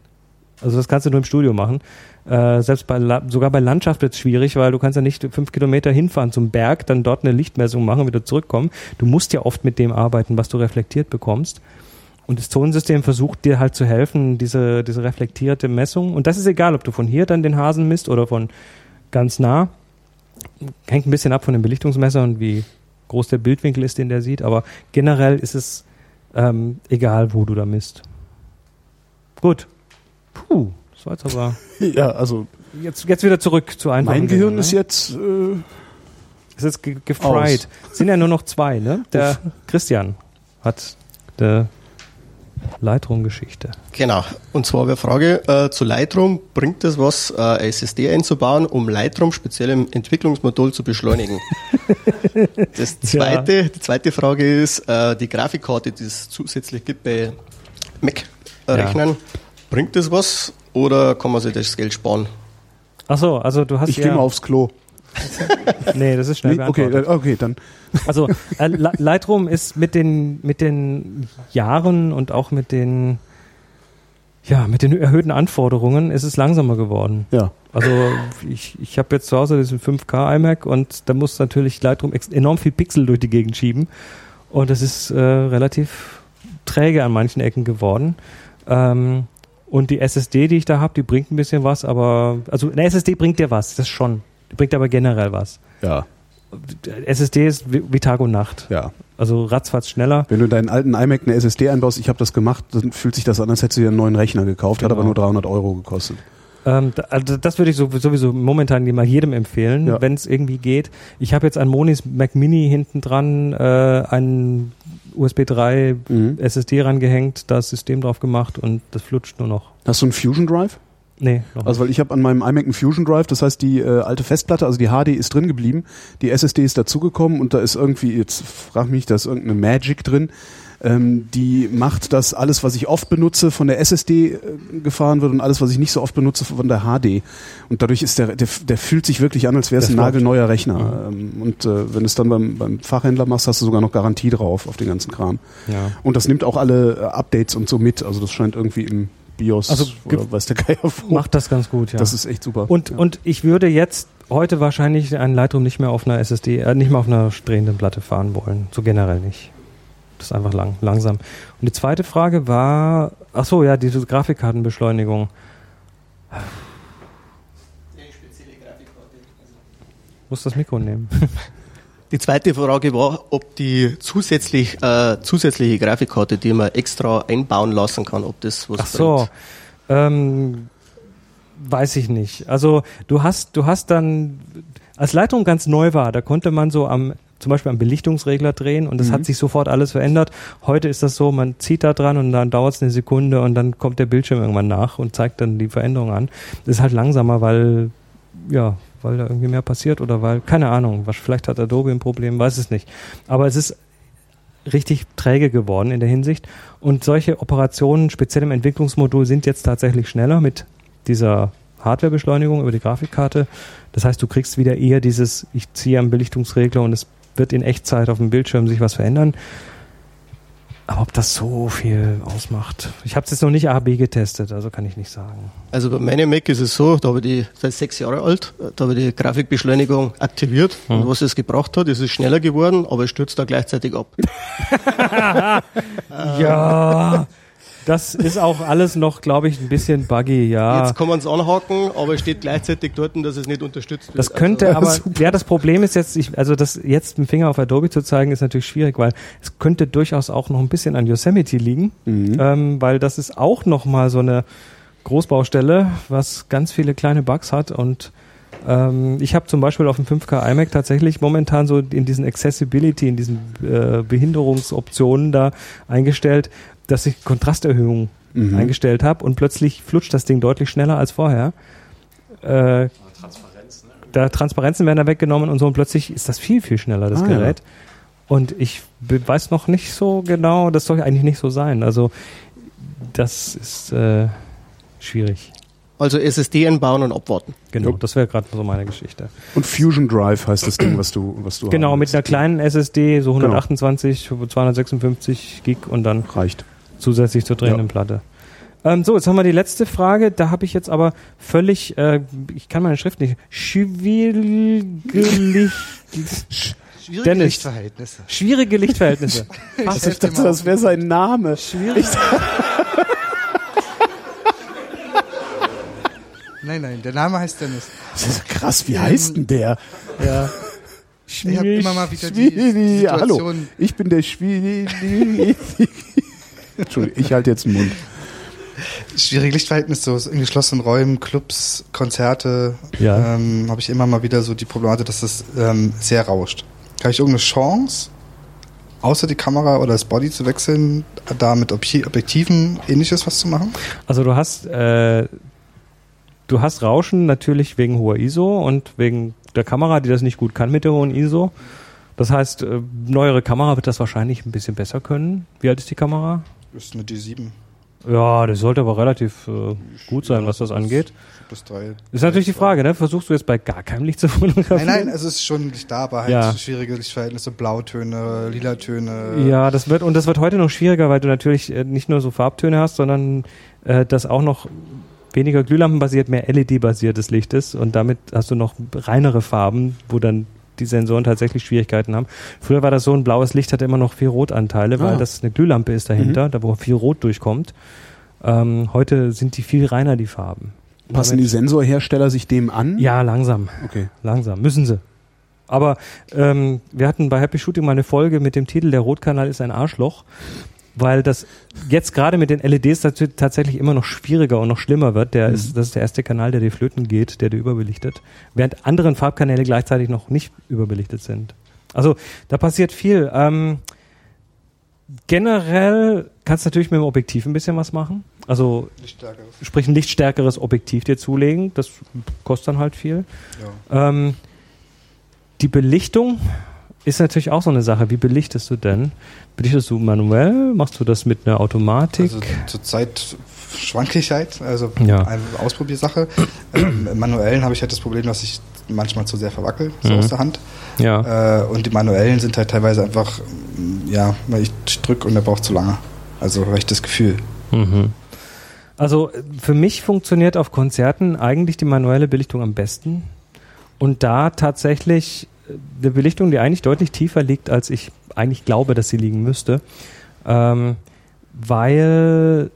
Also das kannst du nur im Studio machen. Äh, selbst bei La sogar bei Landschaft wird es schwierig, weil du kannst ja nicht fünf Kilometer hinfahren zum Berg, dann dort eine Lichtmessung machen, wieder zurückkommen. Du musst ja oft mit dem arbeiten, was du reflektiert bekommst. Und das Zonensystem versucht dir halt zu helfen, diese, diese reflektierte Messung. Und das ist egal, ob du von hier dann den Hasen misst oder von ganz nah. Hängt ein bisschen ab von dem Belichtungsmesser und wie groß der Bildwinkel ist, den der sieht. Aber generell ist es ähm, egal, wo du da misst. Gut. Puh, das war jetzt aber. Ja, also Jetzt, jetzt wieder zurück zu einfachen mein Gehirn Dingen, ist ne? jetzt äh, ist jetzt ge gefried. Es sind ja nur noch zwei, ne? Der Christian hat der Lightroom-Geschichte. Genau. Und zwar eine Frage äh, zu Lightroom. Bringt es was, äh, eine SSD einzubauen, um Lightroom speziell im Entwicklungsmodul zu beschleunigen? das zweite, Die zweite Frage ist, äh, die Grafikkarte, die es zusätzlich gibt bei Mac-Rechnern, bringt das was oder kann man sich das Geld sparen? Ach so, also du hast ich ja, gehe mal aufs Klo. Nee, das ist schnell Nee, okay, beantwortet. äh, okay, dann Also äh, Li- Lightroom ist mit den mit den Jahren und auch mit den ja mit den erhöhten Anforderungen ist es langsamer geworden. ja. Also ich, ich habe jetzt zu Hause diesen 5K iMac und da muss natürlich Lightroom enorm viel Pixel durch die Gegend schieben und das ist äh, relativ träge an manchen Ecken geworden. Ähm, und die SSD, die ich da habe, die bringt ein bisschen was, aber also eine SSD bringt dir was, das schon. Die bringt aber generell was. Ja, SSD ist wie, Tag und Nacht. ja. Also ratzfatz schneller. Wenn du in deinen alten iMac eine SSD einbaust, ich habe das gemacht, dann fühlt sich das an, als hättest du dir einen neuen Rechner gekauft, hat Genau. aber nur 300 Euro gekostet. Ähm, also das würde ich so- sowieso momentan mal jedem empfehlen, Ja. wenn es irgendwie geht. Ich habe jetzt an Monis Mac Mini hinten dran äh, einen USB 3 Mhm. SSD rangehängt, das System drauf gemacht und das flutscht nur noch. Hast du einen Fusion Drive? Nee, noch Also weil ich habe an meinem iMac einen Fusion Drive, das heißt die äh, alte Festplatte, also die HD ist drin geblieben, die SSD ist dazugekommen und da ist irgendwie, jetzt frag mich, da ist irgendeine Magic drin, ähm, die macht, dass alles, was ich oft benutze, von der SSD äh, gefahren wird und alles, was ich nicht so oft benutze, von der HD. Und dadurch ist der, der, der fühlt sich wirklich an, als wäre es ein nagelneuer Rechner. Ähm, und äh, wenn du es dann beim, beim Fachhändler machst, hast du sogar noch Garantie drauf auf den ganzen Kram. Ja. Und das nimmt auch alle äh, Updates und so mit. Also das scheint irgendwie im BIOS Also oder weiß der Geier wo. Macht das ganz gut, ja. Das ist echt super. und, ja. und ich würde jetzt heute wahrscheinlich einen Lightroom nicht mehr auf einer SSD, äh, nicht mehr auf einer drehenden Platte fahren wollen. So generell nicht. Das ist einfach lang, langsam. Und die zweite Frage war, ach so, ja, diese Grafikkartenbeschleunigung. Muss das Mikro nehmen. Die zweite Frage war, ob die zusätzlich, äh, zusätzliche Grafikkarte, die man extra einbauen lassen kann, ob das was Ach so. Ähm, weiß ich nicht. Also du hast, du hast dann, als Lightroom ganz neu war, da konnte man so am zum Beispiel am Belichtungsregler drehen und das hat sich sofort alles verändert. Heute ist das so, man zieht da dran und dann dauert es eine Sekunde und dann kommt der Bildschirm irgendwann nach und zeigt dann die Veränderung an. Das ist halt langsamer, weil ja, weil da irgendwie mehr passiert oder weil, keine Ahnung, was, vielleicht hat Adobe ein Problem, weiß es nicht. Aber es ist richtig träge geworden in der Hinsicht. Und solche Operationen, speziell im Entwicklungsmodul, sind jetzt tatsächlich schneller mit dieser Hardwarebeschleunigung über die Grafikkarte. Das heißt, du kriegst wieder eher dieses, ich ziehe am Belichtungsregler und es wird in Echtzeit auf dem Bildschirm sich was verändern. Aber ob das so viel ausmacht. Ich habe es jetzt noch nicht AB getestet, also kann ich nicht sagen. Also bei meinem Mac ist es so, da habe ich die, das ist sechs Jahre alt, da habe ich die Grafikbeschleunigung aktiviert. Und was es gebracht hat, ist es schneller geworden, aber es stürzt da gleichzeitig ab. Ja, das ist auch alles noch, glaube ich, ein bisschen buggy, ja. Jetzt kann man es anhaken, aber es steht gleichzeitig dort, dass es nicht unterstützt wird. Das könnte also, aber, ja, das Problem ist jetzt, ich, also das jetzt mit dem Finger auf Adobe zu zeigen, ist natürlich schwierig, weil es könnte durchaus auch noch ein bisschen an Yosemite liegen, ähm, weil das ist auch noch mal so eine Großbaustelle, was ganz viele kleine Bugs hat und ähm, ich habe zum Beispiel auf dem 5K iMac tatsächlich momentan so in diesen Accessibility, in diesen äh, Behinderungsoptionen da eingestellt, dass ich Kontrasterhöhung Mhm. eingestellt habe und plötzlich flutscht das Ding deutlich schneller als vorher. Äh, da Transparenzen werden da weggenommen und so und plötzlich ist das viel, viel schneller, das Ah, ja. Gerät. Und ich be- weiß noch nicht so genau, das soll eigentlich nicht so sein. Also das ist äh, schwierig. Also SSD einbauen und abwarten. Genau, das wäre gerade so meine Geschichte. Und Fusion Drive heißt das Ding, was du, was du Genau, haben mit einer kleinen SSD, so 128, 256 Gig und dann reicht. Zusätzlich zur drehenden Platte. Ähm, so, jetzt haben wir die letzte Frage. Da habe ich jetzt aber völlig, äh, ich kann meine Schrift nicht, schwierig, Schwierige Dennis. Lichtverhältnisse. schwierige Lichtverhältnisse. Also ich dachte, das wäre sein Name. Schwierig. Nein, nein, der Name heißt Dennis. Das ist krass, wie heißt denn der? Ja. Ich habe immer mal wieder die Schwierig. Hallo, Situation, ich bin der Schwierig. Entschuldigung, ich halte jetzt den Mund. schwierige Lichtverhältnisse, in geschlossenen Räumen, Clubs, Konzerte, Ja. ähm, habe ich immer mal wieder so die Problematik, dass das ähm, sehr rauscht. Habe ich irgendeine Chance, außer die Kamera oder das Body zu wechseln, da mit Obje- Objektiven ähnliches was zu machen? Also du hast, äh, du hast Rauschen natürlich wegen hoher ISO und wegen der Kamera, die das nicht gut kann mit der hohen ISO. Das heißt, äh, neuere Kamera wird das wahrscheinlich ein bisschen besser können. Wie alt ist die Kamera? Das ist eine D7 Ja, das sollte aber relativ äh, gut sein, was das angeht. plus 3. Ist natürlich die Frage, ne? Versuchst du jetzt bei gar keinem Licht zu fotografieren? Nein, nein, also es ist schon Licht da, aber halt Ja. schwierige Lichtverhältnisse, Blautöne, Lilatöne. Ja, das wird und das wird heute noch schwieriger, weil du natürlich äh, nicht nur so Farbtöne hast, sondern äh, das auch noch weniger glühlampenbasiert, mehr LED-basiertes Licht ist und damit hast du noch reinere Farben, wo dann die Sensoren tatsächlich Schwierigkeiten haben. Früher war das so, ein blaues Licht hatte immer noch viel Rotanteile, weil Ah. das eine Glühlampe ist dahinter, da wo viel Rot durchkommt. Ähm, heute sind die viel reiner, die Farben. Passen die Sensorhersteller sich dem an? Ja, langsam. Okay. Langsam, müssen sie. Aber ähm, wir hatten bei Happy Shooting mal eine Folge mit dem Titel Der Rotkanal ist ein Arschloch, weil das jetzt gerade mit den LEDs tatsächlich immer noch schwieriger und noch schlimmer wird. Der ist, das ist der erste Kanal, der dir flöten geht, der dir überbelichtet, während anderen Farbkanäle gleichzeitig noch nicht überbelichtet sind. Also da passiert viel. Ähm, generell kannst du natürlich mit dem Objektiv ein bisschen was machen. Also sprich ein lichtstärkeres Objektiv dir zulegen. Das kostet dann halt viel. Ja. Ähm, die Belichtung ist natürlich auch so eine Sache. Wie belichtest du denn? Belichtest du manuell? Machst du das mit einer Automatik? Also zurzeit schwanke ich halt, also Ja. eine Ausprobiersache. ähm, Im Manuellen habe ich halt das Problem, dass ich manchmal zu sehr verwackel, so Mhm. aus der Hand. ja. Äh, und die manuellen sind halt teilweise einfach, ja, weil ich drücke und der braucht zu lange. Also habe ich das Gefühl. Mhm. Also äh, für mich funktioniert auf Konzerten eigentlich die manuelle Belichtung am besten. Und da tatsächlich äh, eine Belichtung, die eigentlich deutlich tiefer liegt, als ich eigentlich glaube, dass sie liegen müsste. Ähm, weil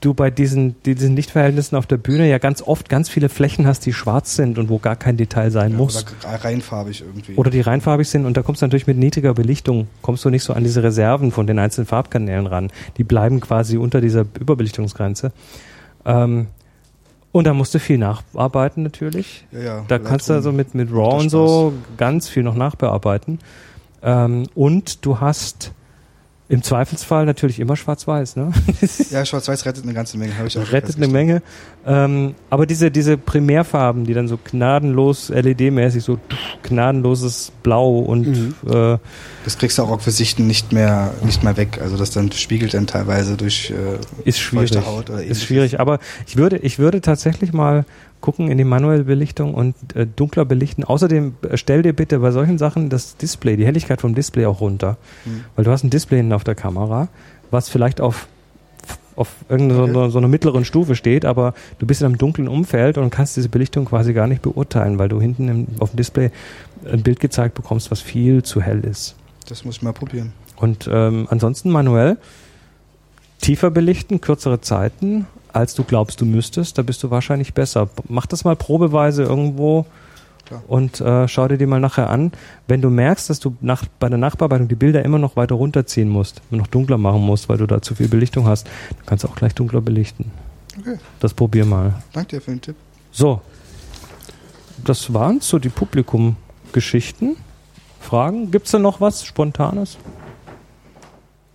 du bei diesen, diesen Lichtverhältnissen auf der Bühne ja ganz oft ganz viele Flächen hast, die schwarz sind und wo gar kein Detail sein Ja, muss. Oder reinfarbig irgendwie. Oder die reinfarbig sind und da kommst du natürlich mit niedriger Belichtung, kommst du nicht so an diese Reserven von den einzelnen Farbkanälen ran. Die bleiben quasi unter dieser Überbelichtungsgrenze. Ähm, und da musst du viel nacharbeiten natürlich. ja, ja, Da kannst du also mit, mit RAW und so ganz viel noch nachbearbeiten. Ähm, und du hast im Zweifelsfall natürlich immer schwarz-weiß, ne? Ja, Schwarz-Weiß rettet eine ganze Menge, habe ich auch rettet eine. Menge. Ähm, aber diese, diese Primärfarben, die dann so gnadenlos LED-mäßig, so gnadenloses Blau und Mhm. äh, Das kriegst du auch auf Gesichten nicht mehr, nicht mehr weg. Also das dann spiegelt dann teilweise durch äh, ist schwierig. Haut oder ist ähnliches. schwierig. Aber ich würde, ich würde tatsächlich mal gucken in die manuelle Belichtung und äh, dunkler belichten. Außerdem äh, stell dir bitte bei solchen Sachen das Display, die Helligkeit vom Display auch runter. Mhm. Weil du hast ein Display hinten auf der Kamera, was vielleicht auf auf irgendeiner so, so einer mittleren Stufe steht, aber du bist in einem dunklen Umfeld und kannst diese Belichtung quasi gar nicht beurteilen, weil du hinten im, auf dem Display ein Bild gezeigt bekommst, was viel zu hell ist. Das muss ich mal probieren. Und ähm, ansonsten manuell tiefer belichten, kürzere Zeiten, als du glaubst, du müsstest, da bist du wahrscheinlich besser. Mach das mal probeweise irgendwo Klar. und äh, schau dir die mal nachher an. Wenn du merkst, dass du nach, bei der Nachbearbeitung die Bilder immer noch weiter runterziehen musst, immer noch dunkler machen musst, weil du da zu viel Belichtung hast, dann kannst du auch gleich dunkler belichten. Okay. Das probier mal. Danke dir für den Tipp. So, das waren so die Publikum-Geschichten. Fragen? Gibt's da noch was Spontanes?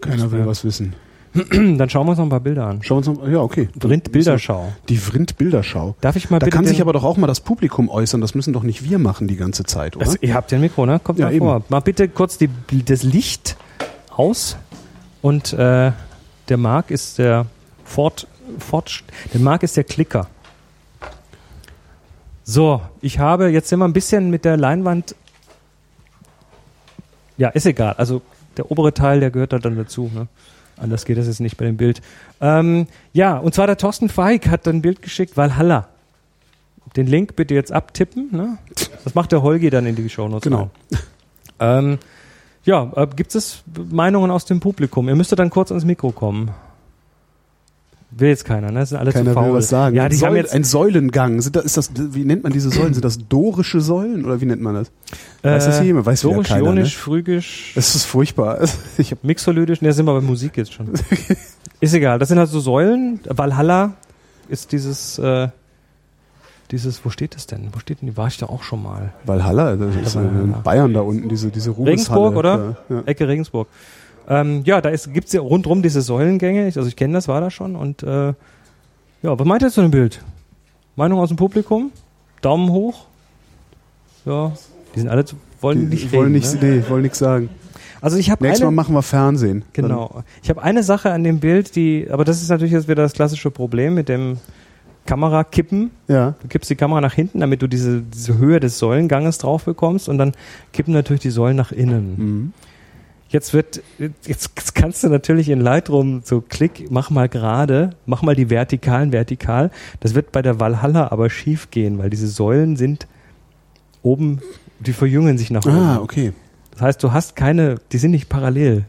Keiner will was wissen. Dann schauen wir uns noch ein paar Bilder an. Schauen wir uns noch, ja, okay. Vrind Bilderschau. Die Vrind Bilderschau. Darf ich mal Da bitte kann den, sich aber doch auch mal das Publikum äußern. Das müssen doch nicht wir machen die ganze Zeit, oder? das, Ihr habt ja ein Mikro, ne? Kommt Ja, mal eben. vor. Mal bitte kurz die, das Licht aus. Und äh, der Marc ist der fort. Der Marc ist der Klicker. So, ich habe, jetzt sind wir ein bisschen mit der Leinwand. Ja, ist egal. Also der obere Teil, der gehört da dann dazu. Ne? Anders geht das jetzt nicht bei dem Bild. Ähm, ja, und zwar der Thorsten Feig hat ein Bild geschickt, Valhalla. Den Link bitte jetzt abtippen. Ne? Das macht der Holgi dann in die Shownotes. Genau. Ähm, ja, äh, gibt es Meinungen aus dem Publikum? Ihr müsstet dann kurz ans Mikro kommen. Will jetzt keiner, ne? Das sind alle Keiner zu faul. will was sagen. Ja, die Säul- haben jetzt ein Säulengang. Sind das, ist das, wie nennt man diese Säulen? Sind das dorische Säulen oder wie nennt man das? Weiß das hier jemand? Weiß Dorisch, keiner, Ionisch, ne? Phrygisch, Es ist furchtbar. Ich hab, Mixolydisch, ne, sind wir bei Musik jetzt schon. ist egal, das sind halt so Säulen. Valhalla ist dieses, äh, dieses, wo steht das denn? Wo steht denn die? War ich da auch schon mal? Valhalla, das ist in Bayern da unten, diese, diese Ruhmeshalle. Regensburg, oder? Ja. Ecke Regensburg. Ähm, ja, da ist, gibt's ja rundrum diese Säulengänge. Ich, also ich kenne das, war da schon. Und äh, ja, was meint ihr zu dem Bild? Meinung aus dem Publikum? Daumen hoch? Ja, die sind alle, zu, wollen Die nicht wollen reden, nicht, ne? nee, wollen nichts sagen. Also ich habe Nächstes eine, Mal machen wir Fernsehen. Genau. Ich habe eine Sache an dem Bild, die, aber das ist natürlich jetzt wieder das klassische Problem mit dem Kamerakippen. Dann, ja. Du kippst die Kamera nach hinten, damit du diese, diese Höhe des Säulenganges drauf bekommst und dann kippen natürlich die Säulen nach innen. Mhm. Jetzt wird, jetzt, kannst du natürlich in Lightroom so klick, mach mal gerade, mach mal die Vertikalen vertikal. Das wird bei der Valhalla aber schief gehen, weil diese Säulen sind oben, die verjüngen sich nach oben. Ah, okay. Das heißt, du hast keine, die sind nicht parallel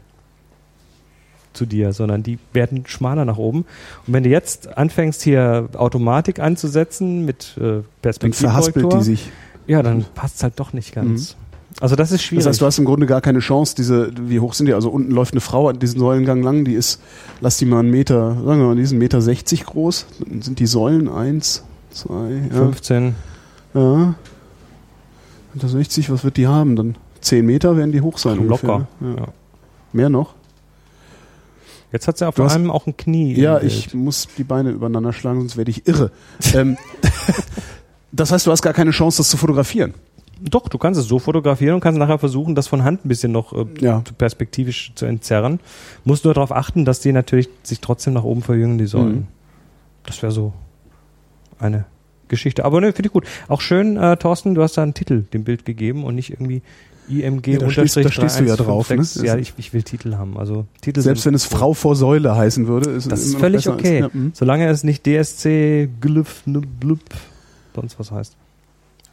zu dir, sondern die werden schmaler nach oben. Und wenn du jetzt anfängst, hier Automatik einzusetzen mit äh, Dann verhaspelt Perspektivkorrektur, die sich. ja, dann passt halt doch nicht ganz. Also das ist schwierig. Das heißt, du hast im Grunde gar keine Chance, diese, wie hoch sind die? Also unten läuft eine Frau an diesen Säulengang lang, die ist, lass die mal einen Meter, sagen wir mal, die sind Meter 60 groß. Dann sind die Säulen eins, zwei, ja. 15. ja. Meter 60, was wird die haben? Dann 10 Meter werden die hoch sein Locker. ungefähr. Ja. Ja. Mehr noch? Jetzt hat sie auf Du hast- einem auch ein Knie. Ja, ich muss die Beine übereinander schlagen, sonst werde ich irre. ähm, das heißt, du hast gar keine Chance, das zu fotografieren. Doch, du kannst es so fotografieren und kannst nachher versuchen, das von Hand ein bisschen noch äh, Ja. perspektivisch zu entzerren. Musst nur darauf achten, dass die natürlich sich trotzdem nach oben verjüngen, die Säulen. Mhm. Das wäre so eine Geschichte. Aber ne, finde ich gut. Auch schön, äh, Thorsten, du hast da einen Titel dem Bild gegeben und nicht irgendwie IMG Ja, da stehst- da stehst du ja drauf, ne? 3156. Ja, ich, ich will Titel haben. Also Titel Selbst wenn es cool. Frau vor Säule heißen würde, ist Das ist völlig besser als- okay. ja, mhm. Solange es nicht DSC glüff, ne, blüpp, sonst was heißt.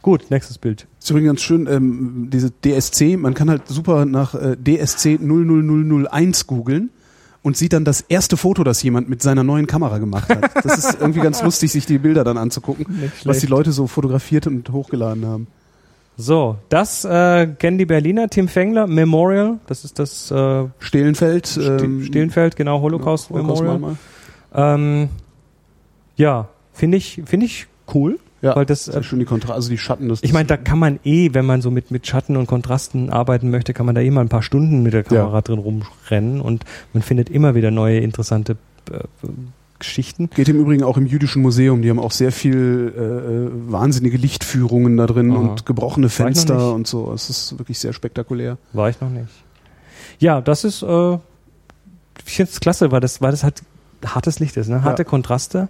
Gut, nächstes Bild. Ist übrigens ganz schön, ähm, diese DSC, man kann halt super nach äh, DSC 00001 googeln und sieht dann das erste Foto, das jemand mit seiner neuen Kamera gemacht hat. Das ist irgendwie ganz lustig, sich die Bilder dann anzugucken, was die Leute so fotografiert und hochgeladen haben. So, das äh, kennen die Berliner, Tim Fengler, Memorial, das ist das äh, Stehlenfeld. Ste- ähm, Stehlenfeld, genau, Holocaust, Holocaust Memorial. Ähm, ja, finde ich, finde ich cool, Ja, weil das, sehr äh, schön die Kontra also die Schatten. Das, ich meine, da kann man eh, wenn man so mit, mit Schatten und Kontrasten arbeiten möchte, kann man da eh mal ein paar Stunden mit der Kamera Ja. drin rumrennen und man findet immer wieder neue interessante äh, Geschichten. Geht im Übrigen auch im Jüdischen Museum. Die haben auch sehr viel äh, äh, wahnsinnige Lichtführungen da drin Aha. und gebrochene Fenster und so. Es ist wirklich sehr spektakulär. War ich noch nicht. Ja, das ist, äh, ich finde es klasse, weil das, weil das halt hartes Licht ist, ne? harte Ja. Kontraste.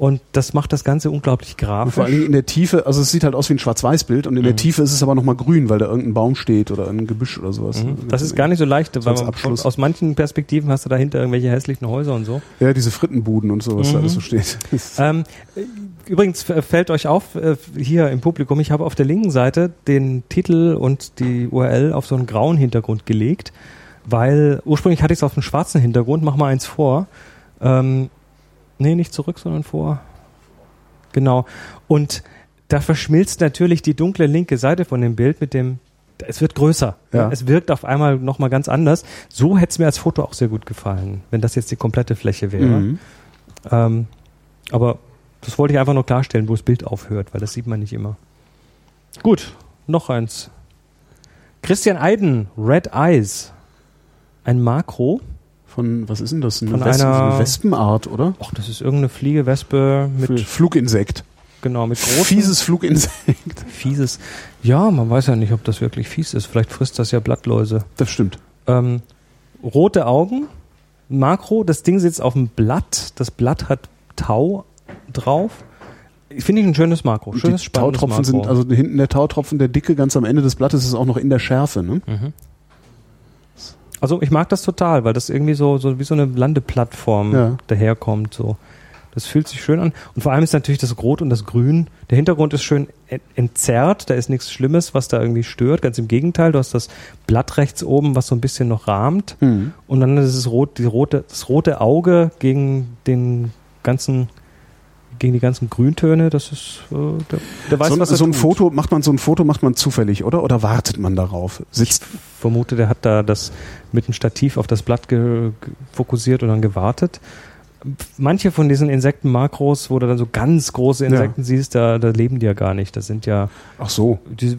Und das macht das Ganze unglaublich Und vor allen grafisch. Dingen in der Tiefe, also es sieht halt aus wie ein Schwarz-Weiß-Bild und in der Mhm. Tiefe ist es aber nochmal grün, weil da irgendein Baum steht oder ein Gebüsch oder sowas. Mhm. Das ist gar nicht so leicht, weil man, aus manchen Perspektiven hast du dahinter irgendwelche hässlichen Häuser und so. Ja, diese Frittenbuden und so, was da Mhm. alles so steht. Ähm, äh, übrigens fällt euch auf, äh, hier im Publikum, ich habe auf der linken Seite den Titel und die URL auf so einen grauen Hintergrund gelegt, weil ursprünglich hatte ich es auf einem schwarzen Hintergrund, mach mal eins vor. Ähm, nee, nicht zurück, sondern vor. Genau. Und da verschmilzt natürlich die dunkle linke Seite von dem Bild mit dem es wird größer. Ja. Es wirkt auf einmal nochmal ganz anders. So hätte es mir als Foto auch sehr gut gefallen, wenn das jetzt die komplette Fläche wäre. Mhm. Ähm, aber das wollte ich einfach nur klarstellen, wo das Bild aufhört, weil das sieht man nicht immer. Gut, noch eins. Christian Eiden, Red Eyes. Ein Makro. Von, was ist denn das? Eine, Von Wespen, einer- so eine Wespenart, oder? Ach, das ist irgendeine Fliege, Wespe Für mit, Fluginsekt. genau, mit großen, Fieses Fluginsekt. fieses. Ja, man weiß ja nicht, ob das wirklich fies ist. Vielleicht frisst das ja Blattläuse. Das stimmt. Ähm, rote Augen, Makro, das Ding sitzt auf dem Blatt. Das Blatt hat Tau drauf. Finde ich ein schönes Makro. Schönes, die Tautropfen Makro. sind, also hinten der Tautropfen, der dicke ganz am Ende des Blattes ist auch noch in der Schärfe. Ne? Also ich mag das total, weil das irgendwie so, so wie so eine Landeplattform Ja. daherkommt. So. Das fühlt sich schön an. Und vor allem ist natürlich das Rot und das Grün. Der Hintergrund ist schön en- entzerrt. Da ist nichts Schlimmes, was da irgendwie stört. Ganz im Gegenteil. Du hast das Blatt rechts oben, was so ein bisschen noch rahmt. Mhm. Und dann ist es rot, die rote, das rote Auge gegen den ganzen, gegen die ganzen Grüntöne. Das ist, äh, der, der weiß, so, was er so ein tut. Foto, macht man so ein Foto, macht man zufällig, oder? Oder wartet man darauf? Sitzt, vermute, der hat da das mit einem Stativ auf das Blatt fokussiert und dann gewartet. Manche von diesen Insektenmakros, wo du dann so ganz große Insekten siehst, da, da leben die ja gar nicht. Das sind ja ach so. die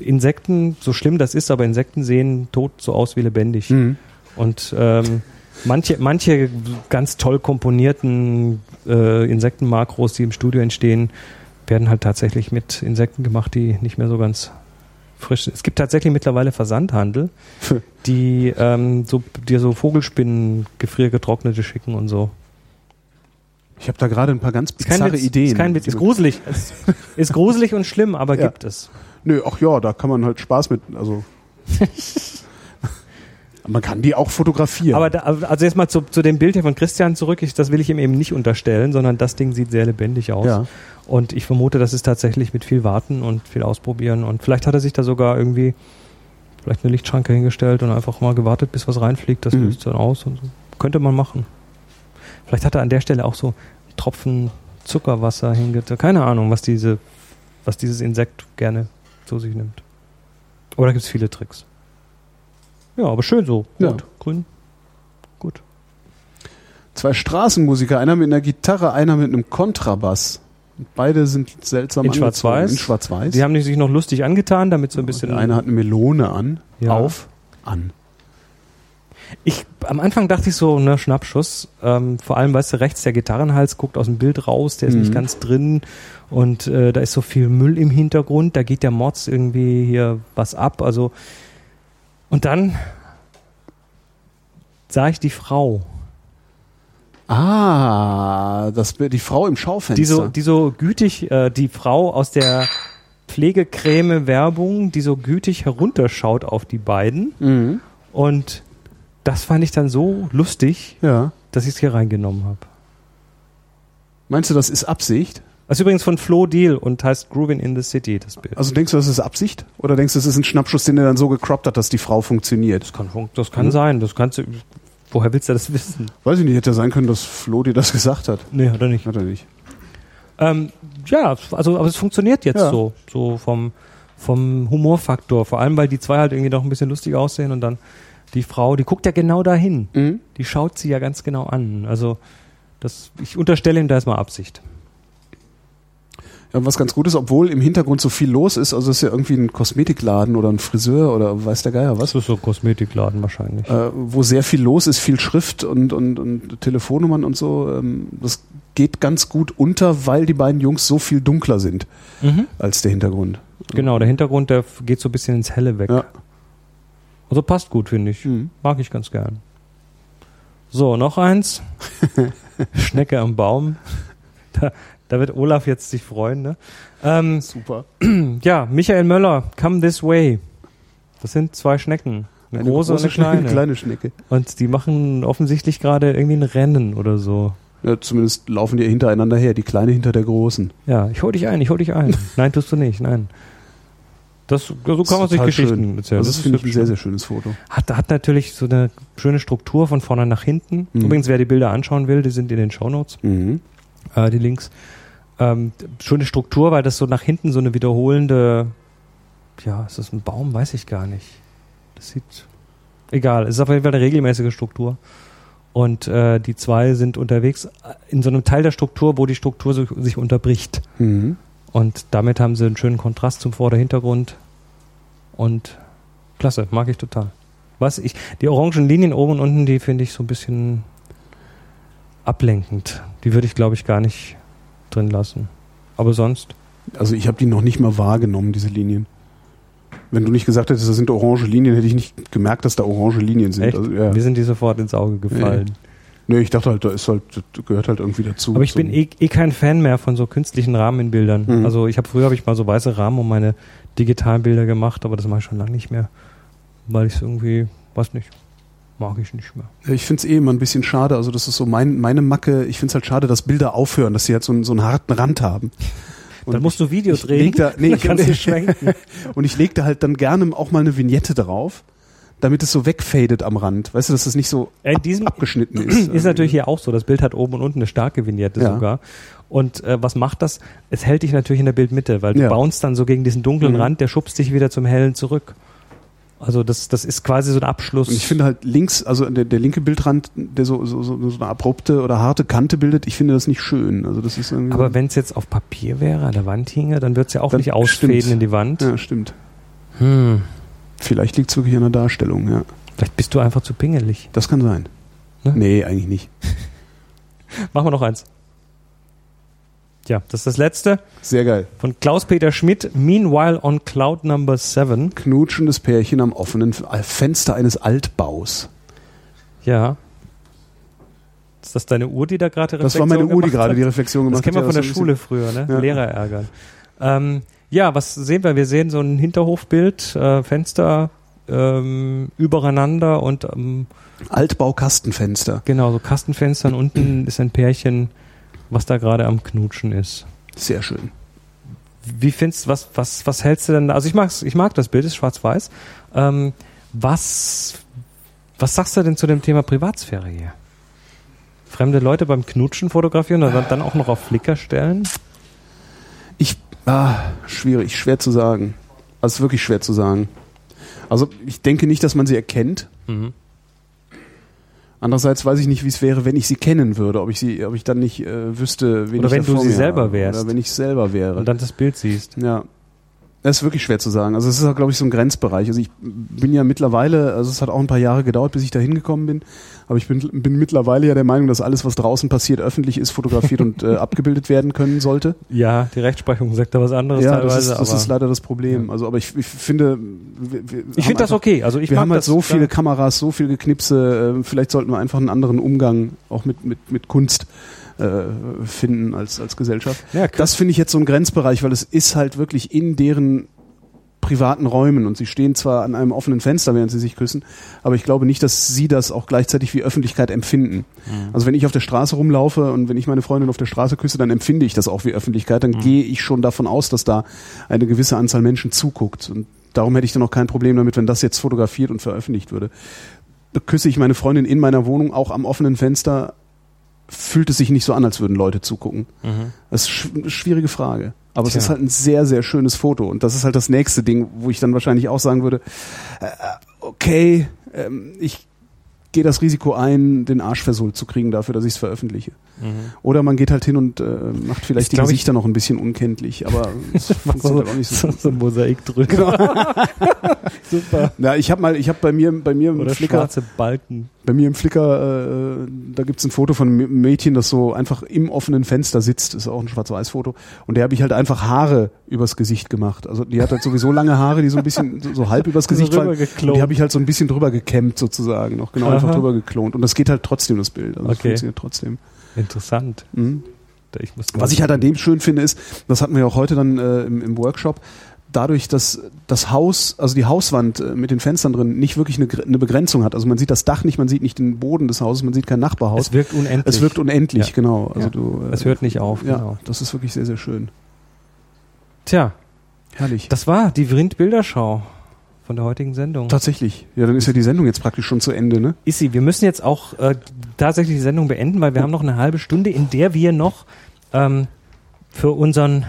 Insekten, so schlimm das ist, aber Insekten sehen tot so aus wie lebendig. Mhm. Und ähm, manche, manche ganz toll komponierten äh, Insektenmakros, die im Studio entstehen, werden halt tatsächlich mit Insekten gemacht, die nicht mehr so ganz frisch sind. Es gibt tatsächlich mittlerweile Versandhandel, die ähm, so, dir so Vogelspinnen gefriergetrocknete schicken und so. Ich habe da gerade ein paar ganz bizarre Witz, Ideen. Ist kein Witz, ist gruselig. Ist, ist gruselig und schlimm, aber Ja. gibt es. Nö, ach ja, da kann man halt Spaß mit, also. man kann die auch fotografieren. Aber da, also jetzt mal zu, zu dem Bild hier von Christian zurück, ich, das will ich ihm eben nicht unterstellen, sondern das Ding sieht sehr lebendig aus. Ja. Und ich vermute, das ist tatsächlich mit viel Warten und viel Ausprobieren. Und vielleicht hat er sich da sogar irgendwie vielleicht eine Lichtschranke hingestellt und einfach mal gewartet, bis was reinfliegt. Das Mhm. löst dann aus und so. Könnte man machen. Vielleicht hat er an der Stelle auch so Tropfen Zuckerwasser hingetan. Keine Ahnung, was diese, was dieses Insekt gerne zu sich nimmt. Aber da gibt es viele Tricks. Ja, aber schön so. Ja. Rot, grün. Gut. Zwei Straßenmusiker, einer mit einer Gitarre, einer mit einem Kontrabass. Und beide sind seltsam In. Schwarz-Weiß. In Schwarz-Weiß. Sie haben sich noch lustig angetan, damit so ein bisschen. Der eine hat eine Melone an. Ja. Auf. An. Ich, am Anfang dachte ich so, ne, Schnappschuss. Ähm, vor allem, weißt du, rechts der Gitarrenhals guckt aus dem Bild raus, der ist Mhm. nicht ganz drin und äh, da ist so viel Müll im Hintergrund, da geht der Mods irgendwie hier was ab. Also und dann sah ich die Frau, Ah, das, die Frau im Schaufenster. die so, die so gütig, äh, die Frau aus der Pflegecreme-Werbung, die so gütig herunterschaut auf die beiden mhm. und das fand ich dann so lustig, Ja. dass ich es hier reingenommen habe. Meinst du, das ist Absicht? Das ist übrigens von Flo Deal und heißt Groovin in the City, das Bild. Also denkst du, das ist Absicht? Oder denkst du, das ist ein Schnappschuss, den er dann so gecroppt hat, dass die Frau funktioniert? Das kann, das kann sein, das kannst du, woher willst du das wissen? Weiß ich nicht, hätte sein können, dass Flo dir das gesagt hat. Nee, hat er nicht. Hat er nicht. Ähm, ja, also, aber es funktioniert jetzt Ja. so, so vom, vom Humorfaktor, vor allem, weil die zwei halt irgendwie noch ein bisschen lustig aussehen und dann die Frau, die guckt ja genau dahin. Mhm. Die schaut sie ja ganz genau an. Also, das, ich unterstelle ihm da erstmal Absicht. Ja, was ganz gut ist, obwohl im Hintergrund so viel los ist, also es ist ja irgendwie ein Kosmetikladen oder ein Friseur oder weiß der Geier was, Das ist so ein Kosmetikladen wahrscheinlich. äh, wo sehr viel los ist, viel Schrift und, und, und Telefonnummern und so. Ähm, das geht ganz gut unter, weil die beiden Jungs so viel dunkler sind Mhm. als der Hintergrund. Genau, der Hintergrund, der geht so ein bisschen ins Helle weg. Ja. Also passt gut, finde ich. Mhm. Mag ich ganz gern. So, noch eins. Schnecke am Baum. Da, da wird Olaf jetzt sich freuen. Ne? Ähm, Super. ja, Michael Möller, Come This Way. Das sind zwei Schnecken. Eine, große, und eine Schnecke, kleine. eine kleine Schnecke. Und die machen offensichtlich gerade irgendwie ein Rennen oder so. Ja, zumindest laufen die hintereinander her, die kleine hinter der großen. Ja, ich hol dich ein, ich hol dich ein. Nein, tust du nicht, nein. Das, so kann man sich Geschichten schön. erzählen. Das, finde ich ein sehr, sehr schönes Foto. Hat, hat natürlich so eine schöne Struktur von vorne nach hinten. Mhm. Übrigens, wer die Bilder anschauen will, die sind in den Shownotes, Mhm. äh, die Links. Ähm, schöne Struktur, weil das so nach hinten so eine wiederholende, ja, ist das ein Baum? Weiß ich gar nicht. Das sieht, egal, es ist auf jeden Fall eine regelmäßige Struktur. Und äh, die zwei sind unterwegs in so einem Teil der Struktur, wo die Struktur sich, sich unterbricht. Mhm. Und damit haben sie einen schönen Kontrast zum Vorder-Hintergrund. Und klasse, mag ich total. Was ich, die orangen Linien oben und unten, die finde ich so ein bisschen ablenkend. Die würde ich, glaube ich, gar nicht drin lassen. Aber sonst, Also ich habe die noch nicht mal wahrgenommen, diese Linien. Wenn du nicht gesagt hättest, das sind orange Linien, hätte ich nicht gemerkt, dass da orange Linien sind. echt, Also, ja. mir sind die sofort ins Auge gefallen. Nee, ich dachte halt, da ist halt, das gehört halt irgendwie dazu. Aber ich So bin eh, eh kein Fan mehr von so künstlichen Rahmen in Bildern. Mhm. Also ich habe früher habe ich mal so weiße Rahmen um meine digitalen Bilder gemacht, aber das mache ich schon lange nicht mehr, weil ich es irgendwie, weiß nicht, mag ich nicht mehr. Ich finde es eh immer ein bisschen schade, also das ist so mein, meine Macke, ich finde es halt schade, dass Bilder aufhören, dass sie halt so, einen- so einen harten Rand haben. Und Dann musst du Video ich drehen. leg da, nee, dann ich, kannst du schwenken. und ich lege da halt dann gerne auch mal eine Vignette drauf, damit es so wegfadet am Rand. Weißt du, dass das nicht so diesem abgeschnitten ist. ist natürlich hier auch so. Das Bild hat oben und unten eine starke Vignette Ja. sogar. Und äh, was macht das? Es hält dich natürlich in der Bildmitte, weil du Ja. dann so gegen diesen dunklen Mhm. Rand, der schubst dich wieder zum Hellen zurück. Also das, das ist quasi so ein Abschluss. Und ich finde halt links, also der, der linke Bildrand, der so, so, so, so eine abrupte oder harte Kante bildet, ich finde das nicht schön. Also das ist aber wenn es jetzt auf Papier wäre, an der Wand hinge, dann wird es ja auch nicht ausfäden stimmt. in die Wand. ja, stimmt. Hm. Vielleicht liegt es wirklich an der Darstellung, ja. Vielleicht bist du einfach zu pingelig. Das kann sein. Ne? Nee, eigentlich nicht. Machen wir noch eins. Ja, das ist das letzte Sehr geil. von Klaus-Peter Schmidt. Meanwhile on Cloud Number 7. Knutschendes Pärchen am offenen F- Fenster eines Altbaus. Ja. Ist das deine Uhr, die da gerade Das war meine Reflexion Uhr, die gemacht gerade hat? die Reflexion gemacht Das kennen wir hat. von der Schule früher, ne? Ja. Lehrer ärgern. Ähm, ja, was sehen wir? Wir sehen so ein Hinterhofbild, äh, Fenster ähm, übereinander und ähm, Altbau-Kastenfenster. genau, so Kastenfenstern. Unten ist ein Pärchen, was da gerade am Knutschen ist. Sehr schön. Wie findest was, was, was hältst du denn? da- Also ich mag's, ich mag das Bild, ist schwarz-weiß. Ähm, was, was sagst du denn zu dem Thema Privatsphäre hier? Fremde Leute beim Knutschen fotografieren und dann- auch noch auf Flickr stellen? Ich, ah, schwierig, schwer zu sagen. Also wirklich schwer zu sagen. Also ich denke nicht, dass man sie erkennt. Andererseits weiß ich nicht, wie es wäre, wenn ich sie kennen würde, ob ich sie, ob ich dann nicht äh, wüsste, wen Oder ich wenn du sie selber habe. wärst. Oder wenn ich selber wäre. Und dann das Bild siehst. Ja. Das ist wirklich schwer zu sagen. Also es ist auch, glaube ich, so ein Grenzbereich. Also ich bin ja mittlerweile, also es hat auch ein paar Jahre gedauert, bis ich da hingekommen bin, aber ich bin, bin mittlerweile ja der Meinung, dass alles, was draußen passiert, öffentlich ist, fotografiert und äh, abgebildet werden können sollte. Ja, die Rechtsprechung sagt da was anderes ja, teilweise. das, ist, das ist leider das Problem. Also, aber ich, ich finde, wir, wir ich haben finde das okay. Also ich wir haben halt das, so viele. Kameras, so viel Geknipse. Äh, vielleicht sollten wir einfach einen anderen Umgang auch mit, mit, mit Kunst äh, finden als, als Gesellschaft. Ja, Das finde ich jetzt so ein Grenzbereich, weil es ist halt wirklich in deren privaten Räumen und sie stehen zwar an einem offenen Fenster, während sie sich küssen, aber ich glaube nicht, dass sie das auch gleichzeitig wie Öffentlichkeit empfinden. Also wenn ich auf der Straße rumlaufe und wenn ich meine Freundin auf der Straße küsse, dann empfinde ich das auch wie Öffentlichkeit, dann gehe ich schon davon aus, dass da eine gewisse Anzahl Menschen zuguckt und darum hätte ich dann auch kein Problem damit, wenn das jetzt fotografiert und veröffentlicht würde. Küsse ich meine Freundin in meiner Wohnung auch am offenen Fenster, fühlt es sich nicht so an, als würden Leute zugucken. Das ist sch- eine schwierige Frage. Aber es Tja. ist halt ein sehr, sehr schönes Foto. Und das ist halt das nächste Ding, wo ich dann wahrscheinlich auch sagen würde, äh, okay, ähm, ich gehe das Risiko ein, den Arsch versohlt zu kriegen dafür, dass ich es veröffentliche. Oder man geht halt hin und äh, macht vielleicht Ich die glaub, Gesichter noch ein bisschen unkenntlich, aber es so, funktioniert auch nicht so so, so ein Mosaik drüber. Super. Ja, ich habe mal, ich habe bei mir, bei mir im Oder Flickr, schwarze Balken. bei mir im Flickr, äh, da gibt's ein Foto von einem Mädchen, das so einfach im offenen Fenster sitzt. Das ist auch ein Schwarz-Weiß-Foto. Und der habe ich halt einfach Haare übers Gesicht gemacht. Also die hat halt sowieso lange Haare, die so ein bisschen so, so halb übers Gesicht fallen. Und die habe ich halt so ein bisschen drüber gekämmt sozusagen, noch genau einfach Aha. drüber geklont. Und das geht halt trotzdem das Bild. Also das Okay. funktioniert trotzdem. Interessant. Mhm. Ich Was ich halt an dem schön finde, ist, das hatten wir ja auch heute dann äh, im, im Workshop, dadurch, dass das Haus, also die Hauswand äh, mit den Fenstern drin nicht wirklich eine, eine Begrenzung hat. Also man sieht das Dach nicht, man sieht nicht den Boden des Hauses, man sieht kein Nachbarhaus. es wirkt unendlich. Es wirkt unendlich, Ja. genau. Also Ja. du, äh, Es hört nicht auf, Ja, genau. das ist wirklich sehr, sehr schön. Tja, Herrlich. das war die Vrind-Bilderschau von der heutigen Sendung. Tatsächlich. Ja, dann ist ja die Sendung jetzt praktisch schon zu Ende, ne? Ist sie. Wir müssen jetzt auch äh, tatsächlich die Sendung beenden, weil wir haben noch eine halbe Stunde, in der wir noch ähm, für unseren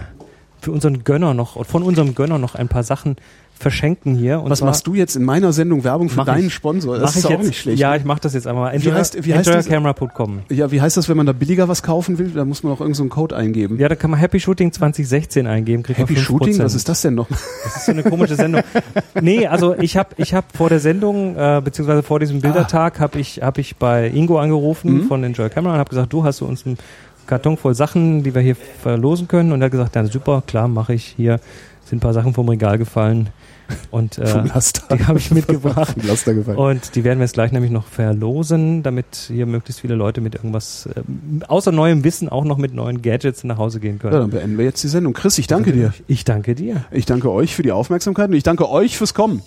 für unseren Gönner noch von unserem Gönner noch ein paar Sachen verschenken hier. Und Was machst du jetzt in meiner Sendung Werbung für deinen ich- Sponsor? Das ist ich auch jetzt, nicht schlecht. Ja, ne? ich mache das jetzt einmal. Wie heißt- wie heißt das? enjoycamera.com. ja, wie heißt das, wenn man da billiger was kaufen will? Da muss man auch irgendeinen so einen Code eingeben. Ja, da kann man Happy Shooting 2016 eingeben. Happy man 5%. Shooting? Was ist das denn noch? Das ist so eine komische Sendung. Nee, also ich habe ich hab vor der Sendung, äh, beziehungsweise vor diesem Bildertag, habe ich, hab ich bei Ingo angerufen Mhm. von Enjoy Camera und habe gesagt, du hast du uns einen Karton voll Sachen, die wir hier verlosen können. Und er hat gesagt, ja super, klar, mache ich. Hier sind ein paar Sachen vom Regal gefallen. Und äh, Vom Laster. die habe ich mitgebracht. Vom Laster gefallen. Und die werden wir jetzt gleich nämlich noch verlosen, damit hier möglichst viele Leute mit irgendwas ähm, außer neuem Wissen auch noch mit neuen Gadgets nach Hause gehen Ja, können. dann beenden wir jetzt die Sendung. Chris, ich danke dir. Ich danke dir. Ich danke euch für die Aufmerksamkeit und ich danke euch fürs Kommen.